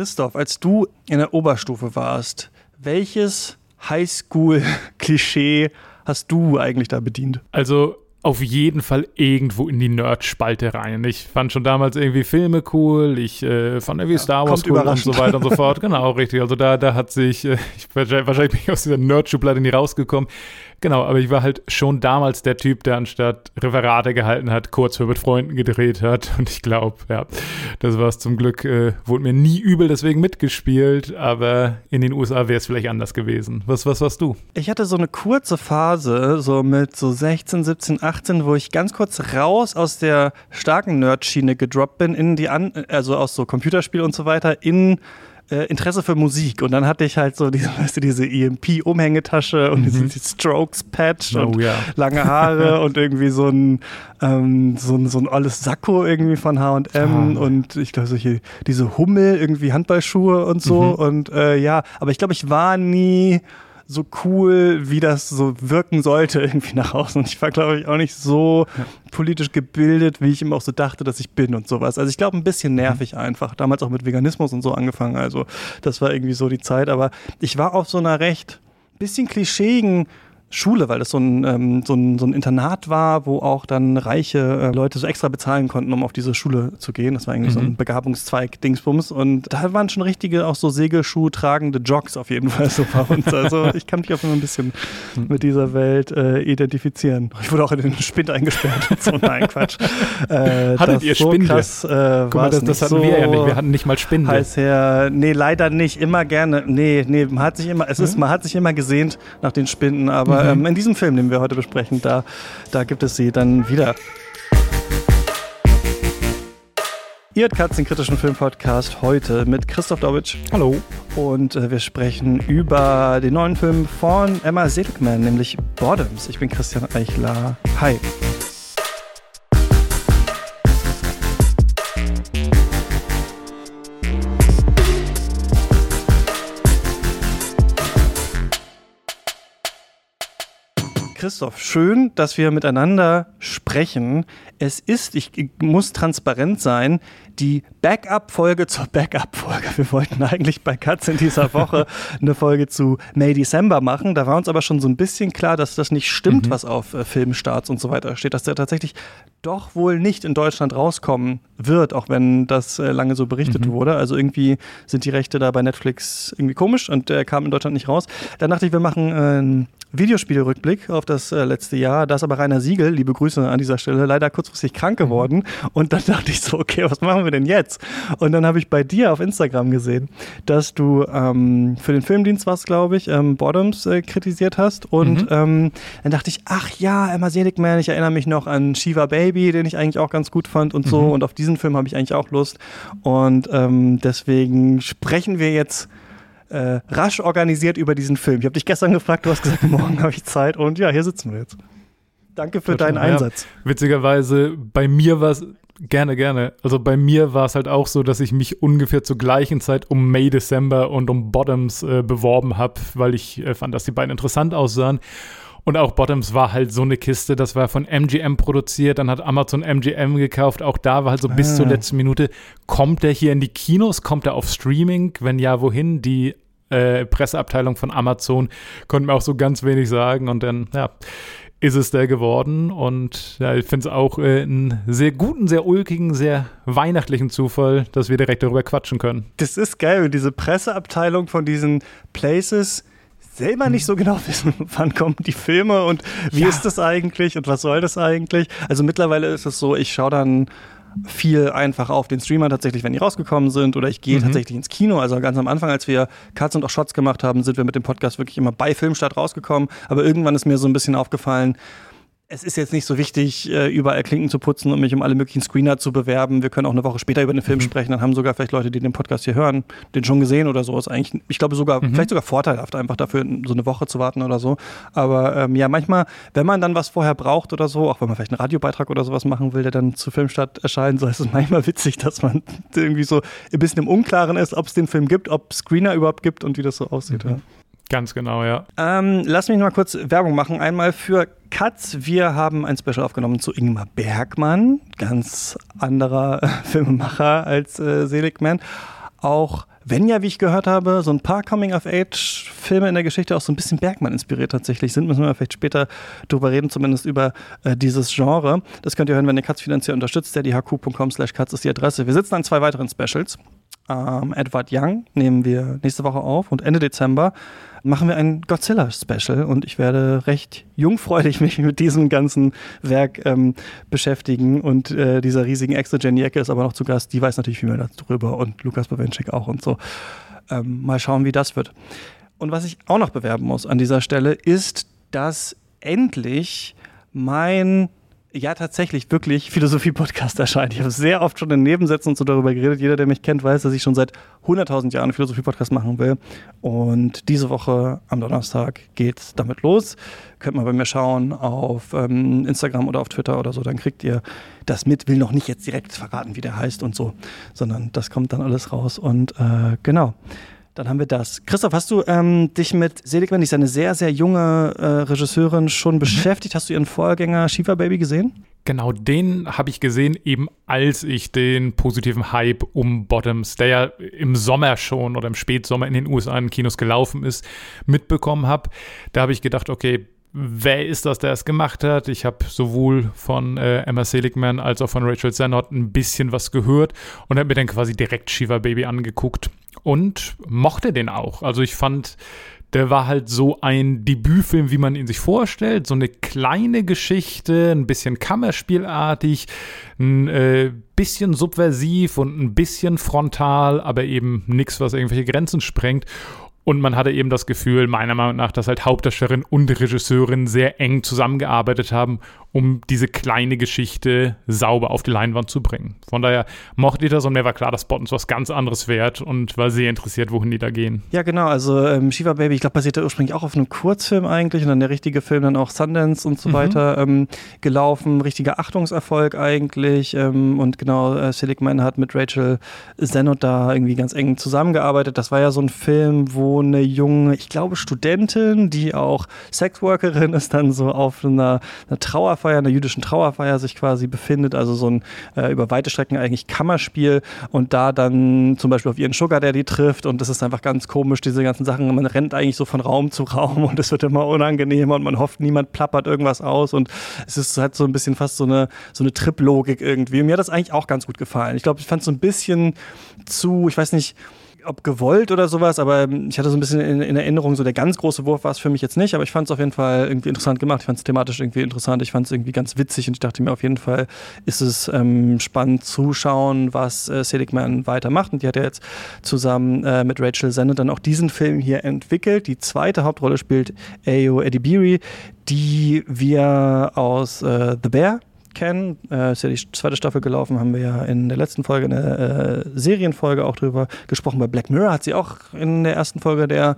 Christoph, als du in der Oberstufe warst, welches Highschool-Klischee hast du eigentlich da bedient? Also auf jeden Fall irgendwo in die Nerd-Spalte rein. Ich fand schon damals irgendwie Filme cool, ich äh, fand irgendwie Star Wars cool und so weiter und so fort. Genau, richtig. Also da, da hat sich, äh, ich, wahrscheinlich bin ich aus dieser Nerd-Schublade nie rausgekommen. Genau, aber ich war halt schon damals der Typ, der anstatt Referate gehalten hat, kurz für mit Freunden gedreht hat. Und ich glaube, ja, das war es zum Glück, äh, wurde mir nie übel deswegen mitgespielt, aber in den USA wäre es vielleicht anders gewesen. Was, was warst du? Ich hatte so eine kurze Phase, so mit so 16, 17, 18, wo ich ganz kurz raus aus der starken Nerd-Schiene gedroppt bin, in die, an also aus so Computerspiel und so weiter, in äh, Interesse für Musik und dann hatte ich halt so diese, weißt du, diese EMP-Umhängetasche und mhm. diese Strokes-Patch oh, und ja. lange Haare und irgendwie so ein, ähm, so ein, so ein alles Sakko irgendwie von H&M ah. und ich glaube solche, diese Hummel, irgendwie Handballschuhe und so mhm. und äh, ja, aber ich glaube, ich war nie so cool, wie das so wirken sollte, irgendwie nach außen. Und ich war, glaube ich, auch nicht so ja. politisch gebildet, wie ich ihm auch so dachte, dass ich bin und sowas. Also ich glaube, ein bisschen nervig einfach. Damals auch mit Veganismus und so angefangen. Also das war irgendwie so die Zeit. Aber ich war auf so einer recht bisschen klischeeigen Schule, weil das so ein, ähm, so, ein, so ein Internat war, wo auch dann reiche äh, Leute so extra bezahlen konnten, um auf diese Schule zu gehen. Das war irgendwie mhm. so ein mhm. Begabungszweig Dingsbums. Und da waren schon richtige, auch so Segelschuh tragende Jocks auf jeden Fall so bei uns. Also ich kann mich auch immer ein bisschen mhm. mit dieser Welt äh, identifizieren. Ich wurde auch in den Spind eingesperrt. so, nein, Quatsch. Äh, Hattet ihr so Spinde? Krass, äh, Guck mal, das, das hatten so wir ja nicht. Wir hatten nicht mal Spinde. Heißt her, nee, leider nicht. Immer gerne. Nee, nee, man hat sich immer, es ist, mhm. man hat sich immer gesehnt nach den Spinden, aber mhm. ähm, in diesem Film, den wir heute besprechen, da, da gibt es sie dann wieder. Ihr hört Katz, den kritischen Filmpodcast, heute mit Christoph Dobitsch. Hallo. Und äh, wir sprechen über den neuen Film von Emma Seligman, nämlich Bottoms. Ich bin Christian Eichler. Hi. Christoph, schön, dass wir miteinander sprechen. Es ist, ich muss transparent sein, die Backup-Folge zur Backup-Folge. Wir wollten eigentlich bei Katz in dieser Woche eine Folge zu May December machen. Da war uns aber schon so ein bisschen klar, dass das nicht stimmt, mhm. was auf äh, Filmstarts und so weiter steht, dass der tatsächlich doch wohl nicht in Deutschland rauskommen wird, auch wenn das äh, lange so berichtet mhm. wurde. Also irgendwie sind die Rechte da bei Netflix irgendwie komisch und der kam in Deutschland nicht raus. Dann dachte ich, wir machen äh, Videospielrückblick auf das äh, letzte Jahr. Da ist aber Rainer Siegel, liebe Grüße an dieser Stelle, leider kurzfristig krank geworden. Und dann dachte ich so, okay, was machen wir denn jetzt? Und dann habe ich bei dir auf Instagram gesehen, dass du ähm, für den Filmdienst warst, glaube ich, ähm, Bottoms äh, kritisiert hast. Und mhm. ähm, dann dachte ich, ach ja, Emma Seligman, ich erinnere mich noch an Shiva Baby, den ich eigentlich auch ganz gut fand und so. Mhm. Und auf diesen Film habe ich eigentlich auch Lust. Und ähm, deswegen sprechen wir jetzt äh, rasch organisiert über diesen Film. Ich habe dich gestern gefragt, du hast gesagt, morgen habe ich Zeit und ja, hier sitzen wir jetzt. Danke für deinen Einsatz. Ja, witzigerweise, bei mir war es Gerne, gerne. Also bei mir war es halt auch so, dass ich mich ungefähr zur gleichen Zeit um May, December und um Bottoms äh, beworben habe, weil ich äh, fand, dass die beiden interessant aussahen. Und auch Bottoms war halt so eine Kiste, das war von MGM produziert, dann hat Amazon MGM gekauft. Auch da war halt so ah. bis zur letzten Minute, kommt der hier in die Kinos, kommt er auf Streaming? Wenn ja, wohin? Die äh, Presseabteilung von Amazon konnte mir auch so ganz wenig sagen. Und dann, ja, ist es der geworden. Und ja, ich finde es auch äh, einen sehr guten, sehr ulkigen, sehr weihnachtlichen Zufall, dass wir direkt darüber quatschen können. Das ist geil, diese Presseabteilung von diesen Places selber nicht so genau wissen, wann kommen die Filme und wie ja. ist das eigentlich und was soll das eigentlich. Also mittlerweile ist es so, ich schaue dann viel einfach auf den Streamer tatsächlich, wenn die rausgekommen sind oder ich gehe mhm. tatsächlich ins Kino. Also ganz am Anfang, als wir Cuts und auch Shots gemacht haben, sind wir mit dem Podcast wirklich immer bei Filmstart rausgekommen. Aber irgendwann ist mir so ein bisschen aufgefallen, es ist jetzt nicht so wichtig, äh, überall Klinken zu putzen und mich um alle möglichen Screener zu bewerben. Wir können auch eine Woche später über den Film mhm. sprechen. Dann haben sogar vielleicht Leute, die den Podcast hier hören, den schon gesehen oder so. Ist eigentlich, ich glaube sogar, mhm. vielleicht sogar vorteilhaft, einfach dafür so eine Woche zu warten oder so. Aber ähm, ja, manchmal, wenn man dann was vorher braucht oder so, auch wenn man vielleicht einen Radiobeitrag oder sowas machen will, der dann zu Filmstadt erscheint, so ist es manchmal witzig, dass man irgendwie so ein bisschen im Unklaren ist, ob es den Film gibt, ob Screener überhaupt gibt und wie das so aussieht. Mhm. Ja. Ganz genau, ja. Ähm, lass mich mal kurz Werbung machen. Einmal für Katz. Wir haben ein Special aufgenommen zu Ingmar Bergmann, ganz anderer Filmemacher als äh, Seligman. Auch wenn ja, wie ich gehört habe, so ein paar Coming-of-Age-Filme in der Geschichte auch so ein bisschen Bergmann inspiriert tatsächlich sind, müssen wir vielleicht später drüber reden, zumindest über äh, dieses Genre. Das könnt ihr hören, wenn ihr Katz finanziell unterstützt. Der slash Katz ist die Adresse. Wir sitzen an zwei weiteren Specials. Ähm, Edward Young nehmen wir nächste Woche auf und Ende Dezember machen wir ein Godzilla-Special und ich werde recht jungfreudig mich mit diesem ganzen Werk ähm, beschäftigen und äh, dieser riesigen Ecke ist aber noch zu Gast, die weiß natürlich viel mehr darüber und Lukas Bawenschik auch und so. Ähm, mal schauen, wie das wird. Und was ich auch noch bewerben muss an dieser Stelle ist, dass endlich mein ja tatsächlich wirklich Philosophie-Podcast erscheint. Ich habe sehr oft schon in Nebensätzen und so darüber geredet. Jeder, der mich kennt, weiß, dass ich schon seit 100.000 Jahren Philosophie-Podcast machen will. Und diese Woche am Donnerstag geht's damit los. Könnt mal bei mir schauen auf ähm, Instagram oder auf Twitter oder so. Dann kriegt ihr das mit. Will noch nicht jetzt direkt verraten, wie der heißt und so, sondern das kommt dann alles raus. Und äh, genau. Dann haben wir das. Christoph, hast du ähm, dich mit Seligman, die ist eine sehr, sehr junge äh, Regisseurin, schon mhm. beschäftigt? Hast du ihren Vorgänger Shiva Baby gesehen? Genau, den habe ich gesehen, eben als ich den positiven Hype um Bottoms, der ja im Sommer schon oder im Spätsommer in den USA in Kinos gelaufen ist, mitbekommen habe. Da habe ich gedacht, okay, wer ist das, der es gemacht hat. Ich habe sowohl von äh, Emma Seligman als auch von Rachel Sennott ein bisschen was gehört und habe mir dann quasi direkt Shiva Baby angeguckt und mochte den auch. Also ich fand, der war halt so ein Debütfilm, wie man ihn sich vorstellt. So eine kleine Geschichte, ein bisschen Kammerspielartig, ein äh, bisschen subversiv und ein bisschen frontal, aber eben nichts, was irgendwelche Grenzen sprengt. Und man hatte eben das Gefühl, meiner Meinung nach, dass halt Hauptdarstellerin und Regisseurin sehr eng zusammengearbeitet haben um diese kleine Geschichte sauber auf die Leinwand zu bringen. Von daher mochte ich das und mir war klar, dass Bottoms was ganz anderes wert und war sehr interessiert, wohin die da gehen. Ja, genau. Also ähm, Shiva Baby, ich glaube, basierte ursprünglich auch auf einem Kurzfilm eigentlich und dann der richtige Film dann auch Sundance und so mhm. weiter ähm, gelaufen. Richtiger Achtungserfolg eigentlich. Ähm, und genau, äh, Seligman hat mit Rachel Zenot da irgendwie ganz eng zusammengearbeitet. Das war ja so ein Film, wo eine junge, ich glaube, Studentin, die auch Sexworkerin ist, dann so auf einer, einer Trauer Trauerfeier, einer jüdischen Trauerfeier sich quasi befindet, also so ein äh, über weite Strecken eigentlich Kammerspiel und da dann zum Beispiel auf ihren Sugar Daddy trifft und das ist einfach ganz komisch, diese ganzen Sachen, man rennt eigentlich so von Raum zu Raum und es wird immer unangenehmer und man hofft, niemand plappert irgendwas aus und es ist halt so ein bisschen fast so eine, so eine Trip-Logik irgendwie. Mir hat das eigentlich auch ganz gut gefallen. Ich glaube, ich fand es so ein bisschen zu, ich weiß nicht, ob gewollt oder sowas, aber ich hatte so ein bisschen in, in Erinnerung, so der ganz große Wurf war es für mich jetzt nicht, aber ich fand es auf jeden Fall irgendwie interessant gemacht. Ich fand es thematisch irgendwie interessant, ich fand es irgendwie ganz witzig und ich dachte mir auf jeden Fall ist es ähm, spannend zuschauen, was äh, Seligman weitermacht. Und die hat ja jetzt zusammen äh, mit Rachel Sennett dann auch diesen Film hier entwickelt. Die zweite Hauptrolle spielt Ayo Edibiri, die wir aus äh, The Bear kennen. Äh, ist ja die zweite Staffel gelaufen, haben wir ja in der letzten Folge, in der äh, Serienfolge auch drüber gesprochen. Bei Black Mirror hat sie auch in der ersten Folge der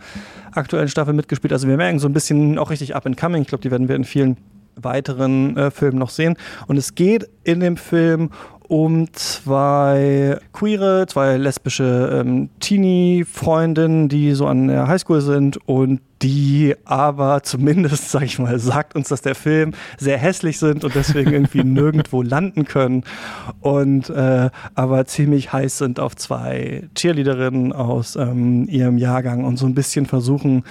aktuellen Staffel mitgespielt. Also wir merken so ein bisschen auch richtig up and coming. Ich glaube, die werden wir in vielen weiteren äh, Filmen noch sehen. Und es geht in dem Film um zwei queere, zwei lesbische ähm, Teenie-Freundinnen, die so an der Highschool sind und die aber zumindest, sag ich mal, sagt uns, dass der Film sehr hässlich sind und deswegen irgendwie nirgendwo landen können und äh, aber ziemlich heiß sind auf zwei Cheerleaderinnen aus ähm, ihrem Jahrgang und so ein bisschen versuchen,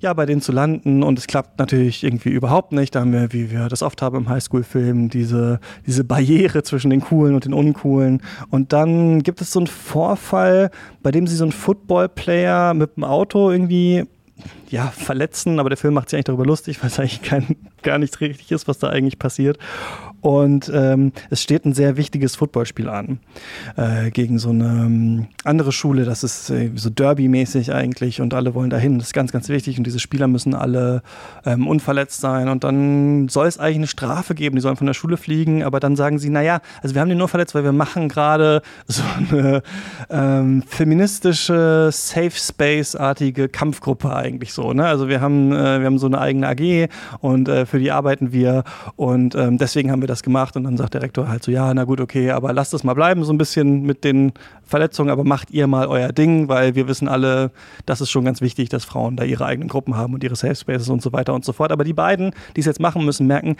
ja, bei denen zu landen und es klappt natürlich irgendwie überhaupt nicht. Da haben wir, wie wir das oft haben im Highschool-Film, diese, diese Barriere zwischen den Coolen und den Uncoolen. Und dann gibt es so einen Vorfall, bei dem sie so einen Football-Player mit dem Auto irgendwie ja, verletzen, aber der Film macht sich eigentlich darüber lustig, weil es eigentlich kein, gar nichts richtig ist, was da eigentlich passiert. Und ähm, es steht ein sehr wichtiges Footballspiel an äh, gegen so eine ähm, andere Schule. Das ist äh, so Derby-mäßig eigentlich und alle wollen dahin. Das ist ganz, ganz wichtig und diese Spieler müssen alle ähm, unverletzt sein. Und dann soll es eigentlich eine Strafe geben. Die sollen von der Schule fliegen, aber dann sagen sie, naja, also wir haben den nur verletzt, weil wir machen gerade so eine ähm, feministische Safe Space-artige Kampfgruppe eigentlich so. Ne? Also wir haben, äh, wir haben so eine eigene AG und äh, für die arbeiten wir und ähm, deswegen haben wir das das gemacht und dann sagt der Rektor halt so, ja, na gut, okay, aber lasst es mal bleiben, so ein bisschen mit den Verletzungen, aber macht ihr mal euer Ding, weil wir wissen alle, das ist schon ganz wichtig, dass Frauen da ihre eigenen Gruppen haben und ihre Safe Spaces und so weiter und so fort. Aber die beiden, die es jetzt machen müssen, merken,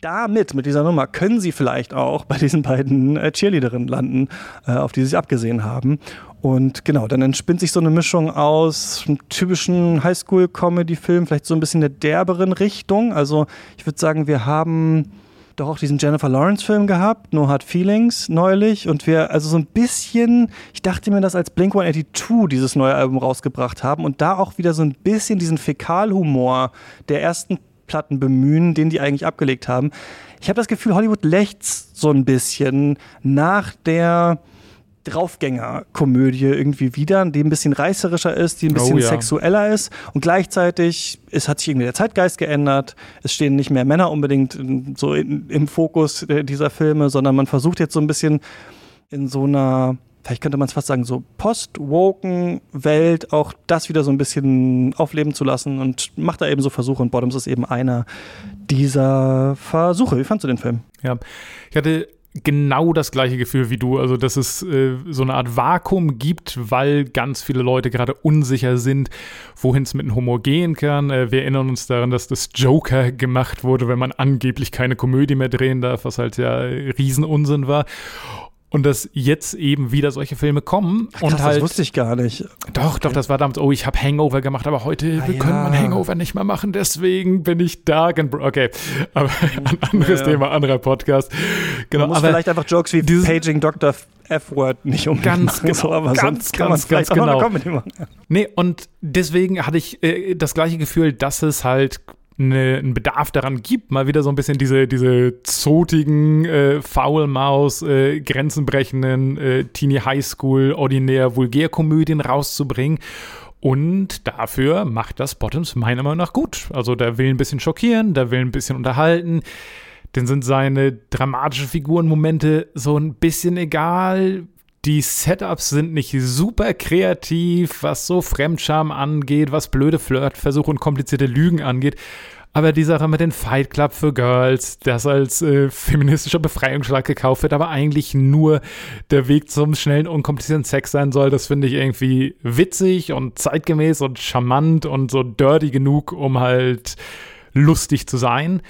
damit, mit dieser Nummer, können sie vielleicht auch bei diesen beiden äh, Cheerleaderinnen landen, äh, auf die sie sich abgesehen haben. Und genau, dann entspinnt sich so eine Mischung aus einem typischen Highschool-Comedy-Film, vielleicht so ein bisschen der derberen Richtung. Also ich würde sagen, wir haben doch auch diesen Jennifer Lawrence-Film gehabt, No Hard Feelings, neulich. Und wir, also so ein bisschen, ich dachte mir, dass als Blink 182 dieses neue Album rausgebracht haben und da auch wieder so ein bisschen diesen Fäkalhumor der ersten Platten bemühen, den die eigentlich abgelegt haben. Ich habe das Gefühl, Hollywood lächzt so ein bisschen nach der Draufgänger-Komödie irgendwie wieder, die ein bisschen reißerischer ist, die ein bisschen oh, ja. sexueller ist und gleichzeitig es hat sich irgendwie der Zeitgeist geändert. Es stehen nicht mehr Männer unbedingt so in, im Fokus dieser Filme, sondern man versucht jetzt so ein bisschen in so einer vielleicht könnte man es fast sagen, so post-woken Welt auch das wieder so ein bisschen aufleben zu lassen und macht da eben so Versuche und Bottoms ist eben einer dieser Versuche. Wie fandst du den Film? Ja, ich hatte genau das gleiche Gefühl wie du. Also, dass es äh, so eine Art Vakuum gibt, weil ganz viele Leute gerade unsicher sind, wohin es mit dem Humor gehen kann. Äh, wir erinnern uns daran, dass das Joker gemacht wurde, wenn man angeblich keine Komödie mehr drehen darf, was halt ja Riesenunsinn war. Und dass jetzt eben wieder solche Filme kommen. Ach, und krass, halt, das wusste ich gar nicht. Doch, doch, das war damals, oh, ich habe Hangover gemacht, aber heute ah, können ja. Hangover nicht mehr machen, deswegen bin ich da. Okay, aber ein anderes ja, ja. Thema, anderer Podcast. Genau, man muss aber vielleicht einfach Jokes wie Paging Dr. F-Word nicht um ganz genau, so, aber ganz, ganz, ganz genau. Nee, und deswegen hatte ich äh, das gleiche Gefühl, dass es halt eine, einen Bedarf daran gibt, mal wieder so ein bisschen diese, diese zotigen, äh, Faulmaus, äh, grenzenbrechenden äh, Teenie Highschool, ordinär Vulgärkomödien rauszubringen. Und dafür macht das Bottoms meiner Meinung nach gut. Also der will ein bisschen schockieren, der will ein bisschen unterhalten. Den sind seine dramatischen Figurenmomente so ein bisschen egal. Die Setups sind nicht super kreativ, was so Fremdscham angeht, was blöde Flirtversuche und komplizierte Lügen angeht. Aber die Sache mit den Fight Club für Girls, das als äh, feministischer Befreiungsschlag gekauft wird, aber eigentlich nur der Weg zum schnellen, unkomplizierten Sex sein soll, das finde ich irgendwie witzig und zeitgemäß und charmant und so dirty genug, um halt lustig zu sein.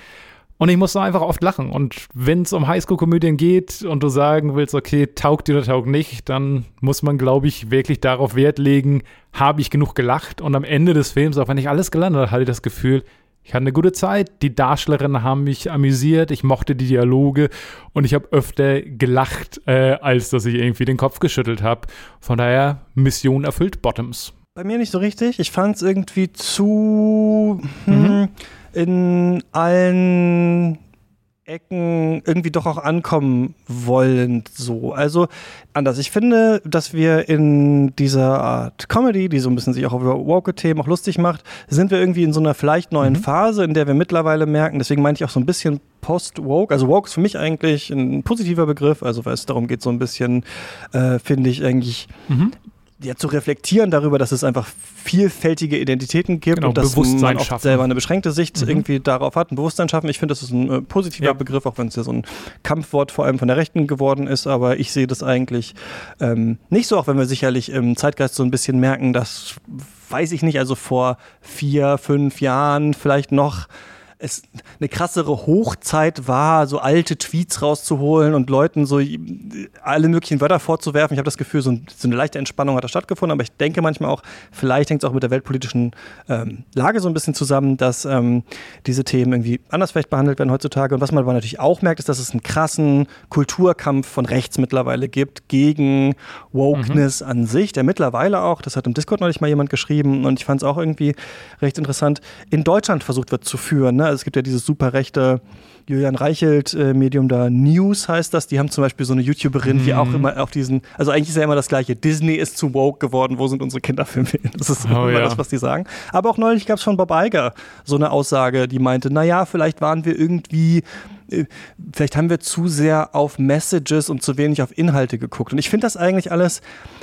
Und ich muss da einfach oft lachen. Und wenn es um Highschool-Komödien geht und du sagen willst, okay, taugt dir oder taugt nicht, dann muss man, glaube ich, wirklich darauf Wert legen, habe ich genug gelacht. Und am Ende des Films, auch wenn ich alles gelandet habe, hatte ich das Gefühl, ich hatte eine gute Zeit, die Darstellerinnen haben mich amüsiert, ich mochte die Dialoge und ich habe öfter gelacht, äh, als dass ich irgendwie den Kopf geschüttelt habe. Von daher, Mission erfüllt Bottoms. Bei mir nicht so richtig. Ich fand es irgendwie zu. Hm, mhm in allen Ecken irgendwie doch auch ankommen wollen, so. Also anders. Ich finde, dass wir in dieser Art Comedy, die so ein bisschen sich auch über Woke-Themen auch lustig macht, sind wir irgendwie in so einer vielleicht neuen mhm. Phase, in der wir mittlerweile merken, deswegen meinte ich auch so ein bisschen Post-Woke. Also Woke ist für mich eigentlich ein positiver Begriff, also weil es darum geht, so ein bisschen, äh, finde ich eigentlich mhm ja, zu reflektieren darüber, dass es einfach vielfältige Identitäten gibt genau, und dass man oft selber eine beschränkte Sicht mhm. irgendwie darauf hat, ein Bewusstsein schaffen. Ich finde, das ist ein äh, positiver ja. Begriff, auch wenn es ja so ein Kampfwort vor allem von der Rechten geworden ist, aber ich sehe das eigentlich ähm, nicht so, auch wenn wir sicherlich im Zeitgeist so ein bisschen merken, dass, weiß ich nicht, also vor vier, fünf Jahren vielleicht noch es eine krassere Hochzeit war, so alte Tweets rauszuholen und Leuten so alle möglichen Wörter vorzuwerfen. Ich habe das Gefühl, so, ein, so, eine leichte Entspannung hat da stattgefunden, aber ich denke manchmal auch, vielleicht hängt es auch mit der weltpolitischen ähm, Lage so ein bisschen zusammen, dass ähm, diese Themen irgendwie anders vielleicht behandelt werden heutzutage. Und was man aber natürlich auch merkt, ist, dass es einen krassen Kulturkampf von rechts mittlerweile gibt gegen Wokeness mhm. an sich, der mittlerweile auch, das hat im Discord neulich mal jemand geschrieben und ich fand es auch irgendwie recht interessant, in Deutschland versucht wird zu führen. Ne? Also es gibt ja dieses super rechte Julian Reichelt-Medium äh, da, News heißt das. Die haben zum Beispiel so eine YouTuberin, mhm. die auch mhm. immer auf diesen, also eigentlich ist ja immer das Gleiche. Disney ist zu woke geworden, wo sind unsere Kinderfilme? Das ist oh, immer ja. das, was die sagen. Aber auch neulich gab es von Bob Iger so eine Aussage, die meinte, naja, vielleicht waren wir irgendwie äh, vielleicht haben wir zu sehr auf Messages und zu wenig auf Inhalte geguckt. Und ich finde das eigentlich alles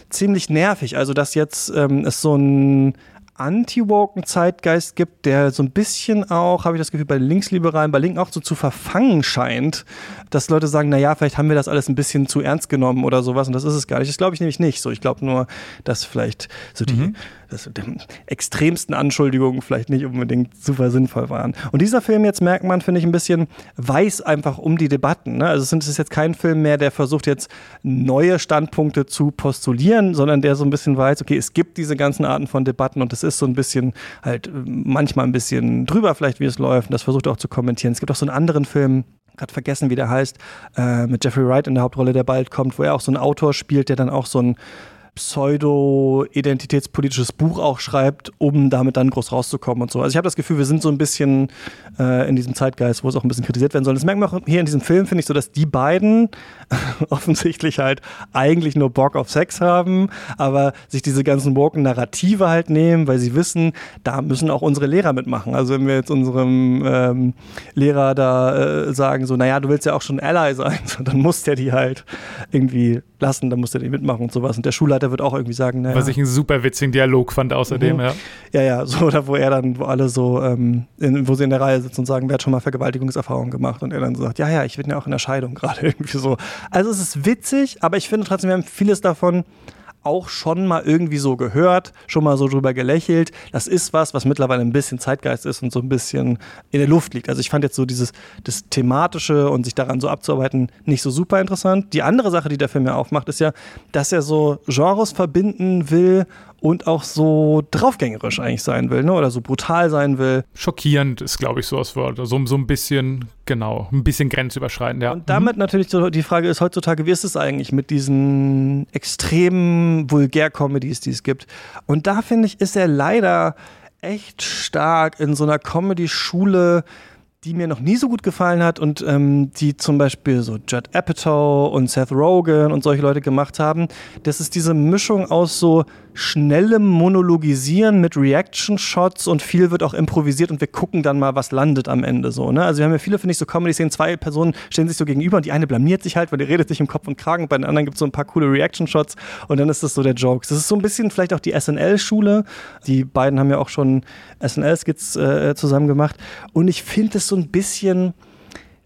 ziemlich nervig. Also, dass jetzt ähm, es so ein anti-woken Zeitgeist gibt, der so ein bisschen auch, habe ich das Gefühl, bei Linksliberalen, bei Linken auch so zu verfangen scheint, dass Leute sagen, naja, vielleicht haben wir das alles ein bisschen zu ernst genommen oder sowas und das ist es gar nicht. Das glaube ich nämlich nicht so. Ich glaube nur, dass vielleicht so die, mhm das, die extremsten Anschuldigungen vielleicht nicht unbedingt super sinnvoll waren. Und dieser Film jetzt merkt man, finde ich, ein bisschen, weiß einfach um die Debatten. Ne? Also es ist jetzt kein Film mehr, der versucht jetzt neue Standpunkte zu postulieren, sondern der so ein bisschen weiß, okay, es gibt diese ganzen Arten von Debatten und es ist so ein bisschen halt manchmal ein bisschen drüber vielleicht, wie es läuft. Und das versucht er auch zu kommentieren. Es gibt auch so einen anderen Film, gerade vergessen, wie der heißt, äh, mit Jeffrey Wright in der Hauptrolle, der bald kommt, wo er auch so einen Autor spielt, der dann auch so ein pseudo-identitätspolitisches Buch auch schreibt, um damit dann groß rauszukommen und so. Also ich habe das Gefühl, wir sind so ein bisschen äh, in diesem Zeitgeist, wo es auch ein bisschen kritisiert werden soll. Das merkt man auch hier in diesem Film, finde ich so, dass die beiden offensichtlich halt eigentlich nur Bock auf Sex haben, aber sich diese ganzen woken Narrative halt nehmen, weil sie wissen, da müssen auch unsere Lehrer mitmachen. Also wenn wir jetzt unserem ähm, Lehrer da äh, sagen, so, naja, du willst ja auch schon Ally sein, so, dann muss der die halt irgendwie lassen, dann muss der die mitmachen und sowas. Und der Schulleiter Mitarbeiter wird auch irgendwie sagen, naja. Was ich einen super witzigen Dialog fand außerdem, mhm. ja. Ja, ja, so, oder wo er dann, wo alle so, ähm, in, wo sie in der Reihe sitzen und sagen, wer hat schon mal Vergewaltigungserfahrungen gemacht? Und er dann sagt, ja, ja, ich bin ja auch in der Scheidung gerade irgendwie so. Also es ist witzig, aber ich finde trotzdem, wir haben vieles davon auch schon mal irgendwie so gehört, schon mal so drüber gelächelt. Das ist was, was mittlerweile ein bisschen Zeitgeist ist und so ein bisschen in der Luft liegt. Also ich fand jetzt so dieses das thematische und sich daran so abzuarbeiten nicht so super interessant. Die andere Sache, die der Film ja aufmacht, ist ja, dass er so Genres verbinden will und auch so draufgängerisch eigentlich sein will, ne? Oder so brutal sein will. Schockierend ist, glaube ich, so das Wort. So, so ein bisschen, genau, ein bisschen grenzüberschreitend, ja. Und damit mhm. natürlich so die Frage ist heutzutage, wie ist es eigentlich mit diesen extremen Vulgär-Comedies, die es gibt? Und da finde ich, ist er leider echt stark in so einer Comedy-Schule, die mir noch nie so gut gefallen hat und ähm, die zum Beispiel so Judd Apatow und Seth Rogen und solche Leute gemacht haben. Das ist diese Mischung aus so schnellem Monologisieren mit Reaction-Shots und viel wird auch improvisiert und wir gucken dann mal, was landet am Ende so. Ne? Also wir haben ja viele, finde ich, so Comedy-Szenen, zwei Personen stehen sich so gegenüber und die eine blamiert sich halt, weil die redet sich im Kopf und Kragen, bei den anderen gibt es so ein paar coole Reaction-Shots und dann ist das so der Joke. Das ist so ein bisschen vielleicht auch die SNL-Schule. Die beiden haben ja auch schon SNL-Skits äh, zusammen gemacht und ich finde es so ein bisschen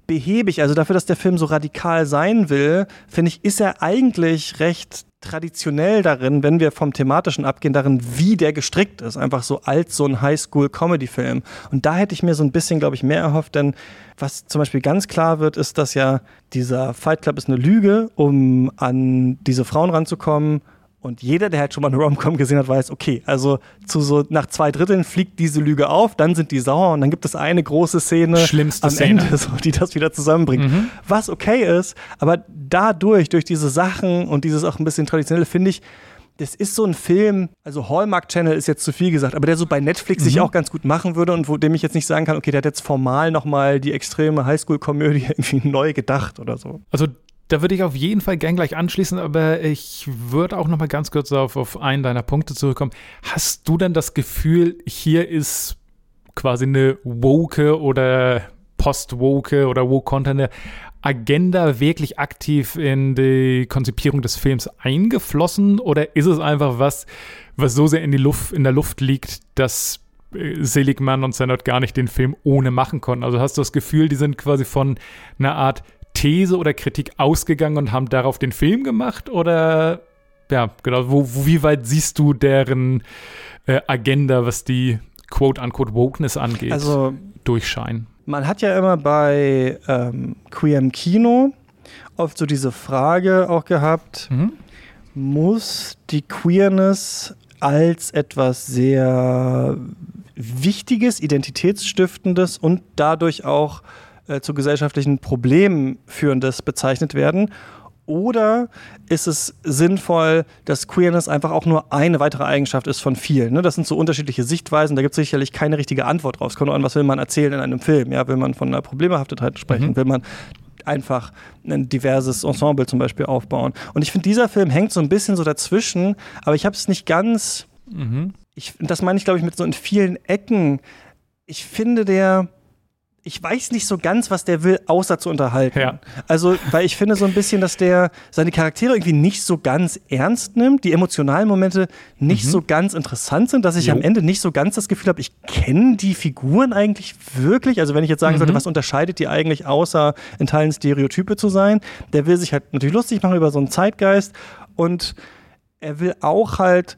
behäbig. Also dafür, dass der Film so radikal sein will, finde ich, ist er eigentlich recht traditionell darin, wenn wir vom thematischen abgehen, darin, wie der gestrickt ist. Einfach so als so ein Highschool-Comedy-Film. Und da hätte ich mir so ein bisschen, glaube ich, mehr erhofft, denn was zum Beispiel ganz klar wird, ist, dass ja dieser Fight Club ist eine Lüge, um an diese Frauen ranzukommen und jeder, der halt schon mal eine Rom-Com gesehen hat, weiß, okay, also zu so nach zwei Dritteln fliegt diese Lüge auf, dann sind die sauer und dann gibt es eine große Szene Schlimmste am Szene. Ende, so, die das wieder zusammenbringt. Mhm. Was okay ist, aber dadurch, durch diese Sachen und dieses auch ein bisschen traditionelle, finde ich, das ist so ein Film, also Hallmark Channel ist jetzt zu viel gesagt, aber der so bei Netflix mhm. sich auch ganz gut machen würde und wo dem ich jetzt nicht sagen kann, okay, der hat jetzt formal nochmal die extreme Highschool-Komödie irgendwie neu gedacht oder so. Also da würde ich auf jeden Fall gern gleich anschließen, aber ich würde auch noch mal ganz kurz auf, auf einen deiner Punkte zurückkommen. Hast du denn das Gefühl, hier ist quasi eine woke oder post-woke oder woke-Content Agenda wirklich aktiv in die Konzipierung des Films eingeflossen oder ist es einfach was, was so sehr in, die Luft, in der Luft liegt, dass äh, Seligman und Sennett gar nicht den Film ohne machen konnten? Also hast du das Gefühl, die sind quasi von einer Art These oder Kritik ausgegangen und haben darauf den Film gemacht? Oder ja, genau, wo, wo wie weit siehst du deren äh, Agenda, was die quote-unquote Wokeness angeht, also, durchscheinen? Man hat ja immer bei ähm, Queer im Kino oft so diese Frage auch gehabt, mhm. muss die Queerness als etwas sehr Wichtiges, Identitätsstiftendes und dadurch auch äh, zu gesellschaftlichen Problemen führendes bezeichnet werden? Oder ist es sinnvoll, dass Queerness einfach auch nur eine weitere Eigenschaft ist von vielen? Ne? Das sind so unterschiedliche Sichtweisen, da gibt es sicherlich keine richtige Antwort drauf. Es kommt nur an, was will man erzählen in einem Film? Ja, will man von einer Problembehaftetheit sprechen? Mhm. Will man einfach ein diverses Ensemble zum Beispiel aufbauen? Und ich finde, dieser Film hängt so ein bisschen so dazwischen, aber ich habe es nicht ganz. Mhm. Ich, das meine ich, glaube ich, mit so in vielen Ecken. Ich finde, der ich weiß nicht so ganz, was der will, außer zu unterhalten. Ja. Also, weil ich finde so ein bisschen, dass der seine Charaktere irgendwie nicht so ganz ernst nimmt, die emotionalen Momente nicht Mhm. so ganz interessant sind, dass ich Jo. am Ende nicht so ganz das Gefühl habe, ich kenne die Figuren eigentlich wirklich. Also, wenn ich jetzt sagen Mhm. sollte, was unterscheidet die eigentlich, außer in Teilen Stereotype zu sein, der will sich halt natürlich lustig machen über so einen Zeitgeist und er will auch halt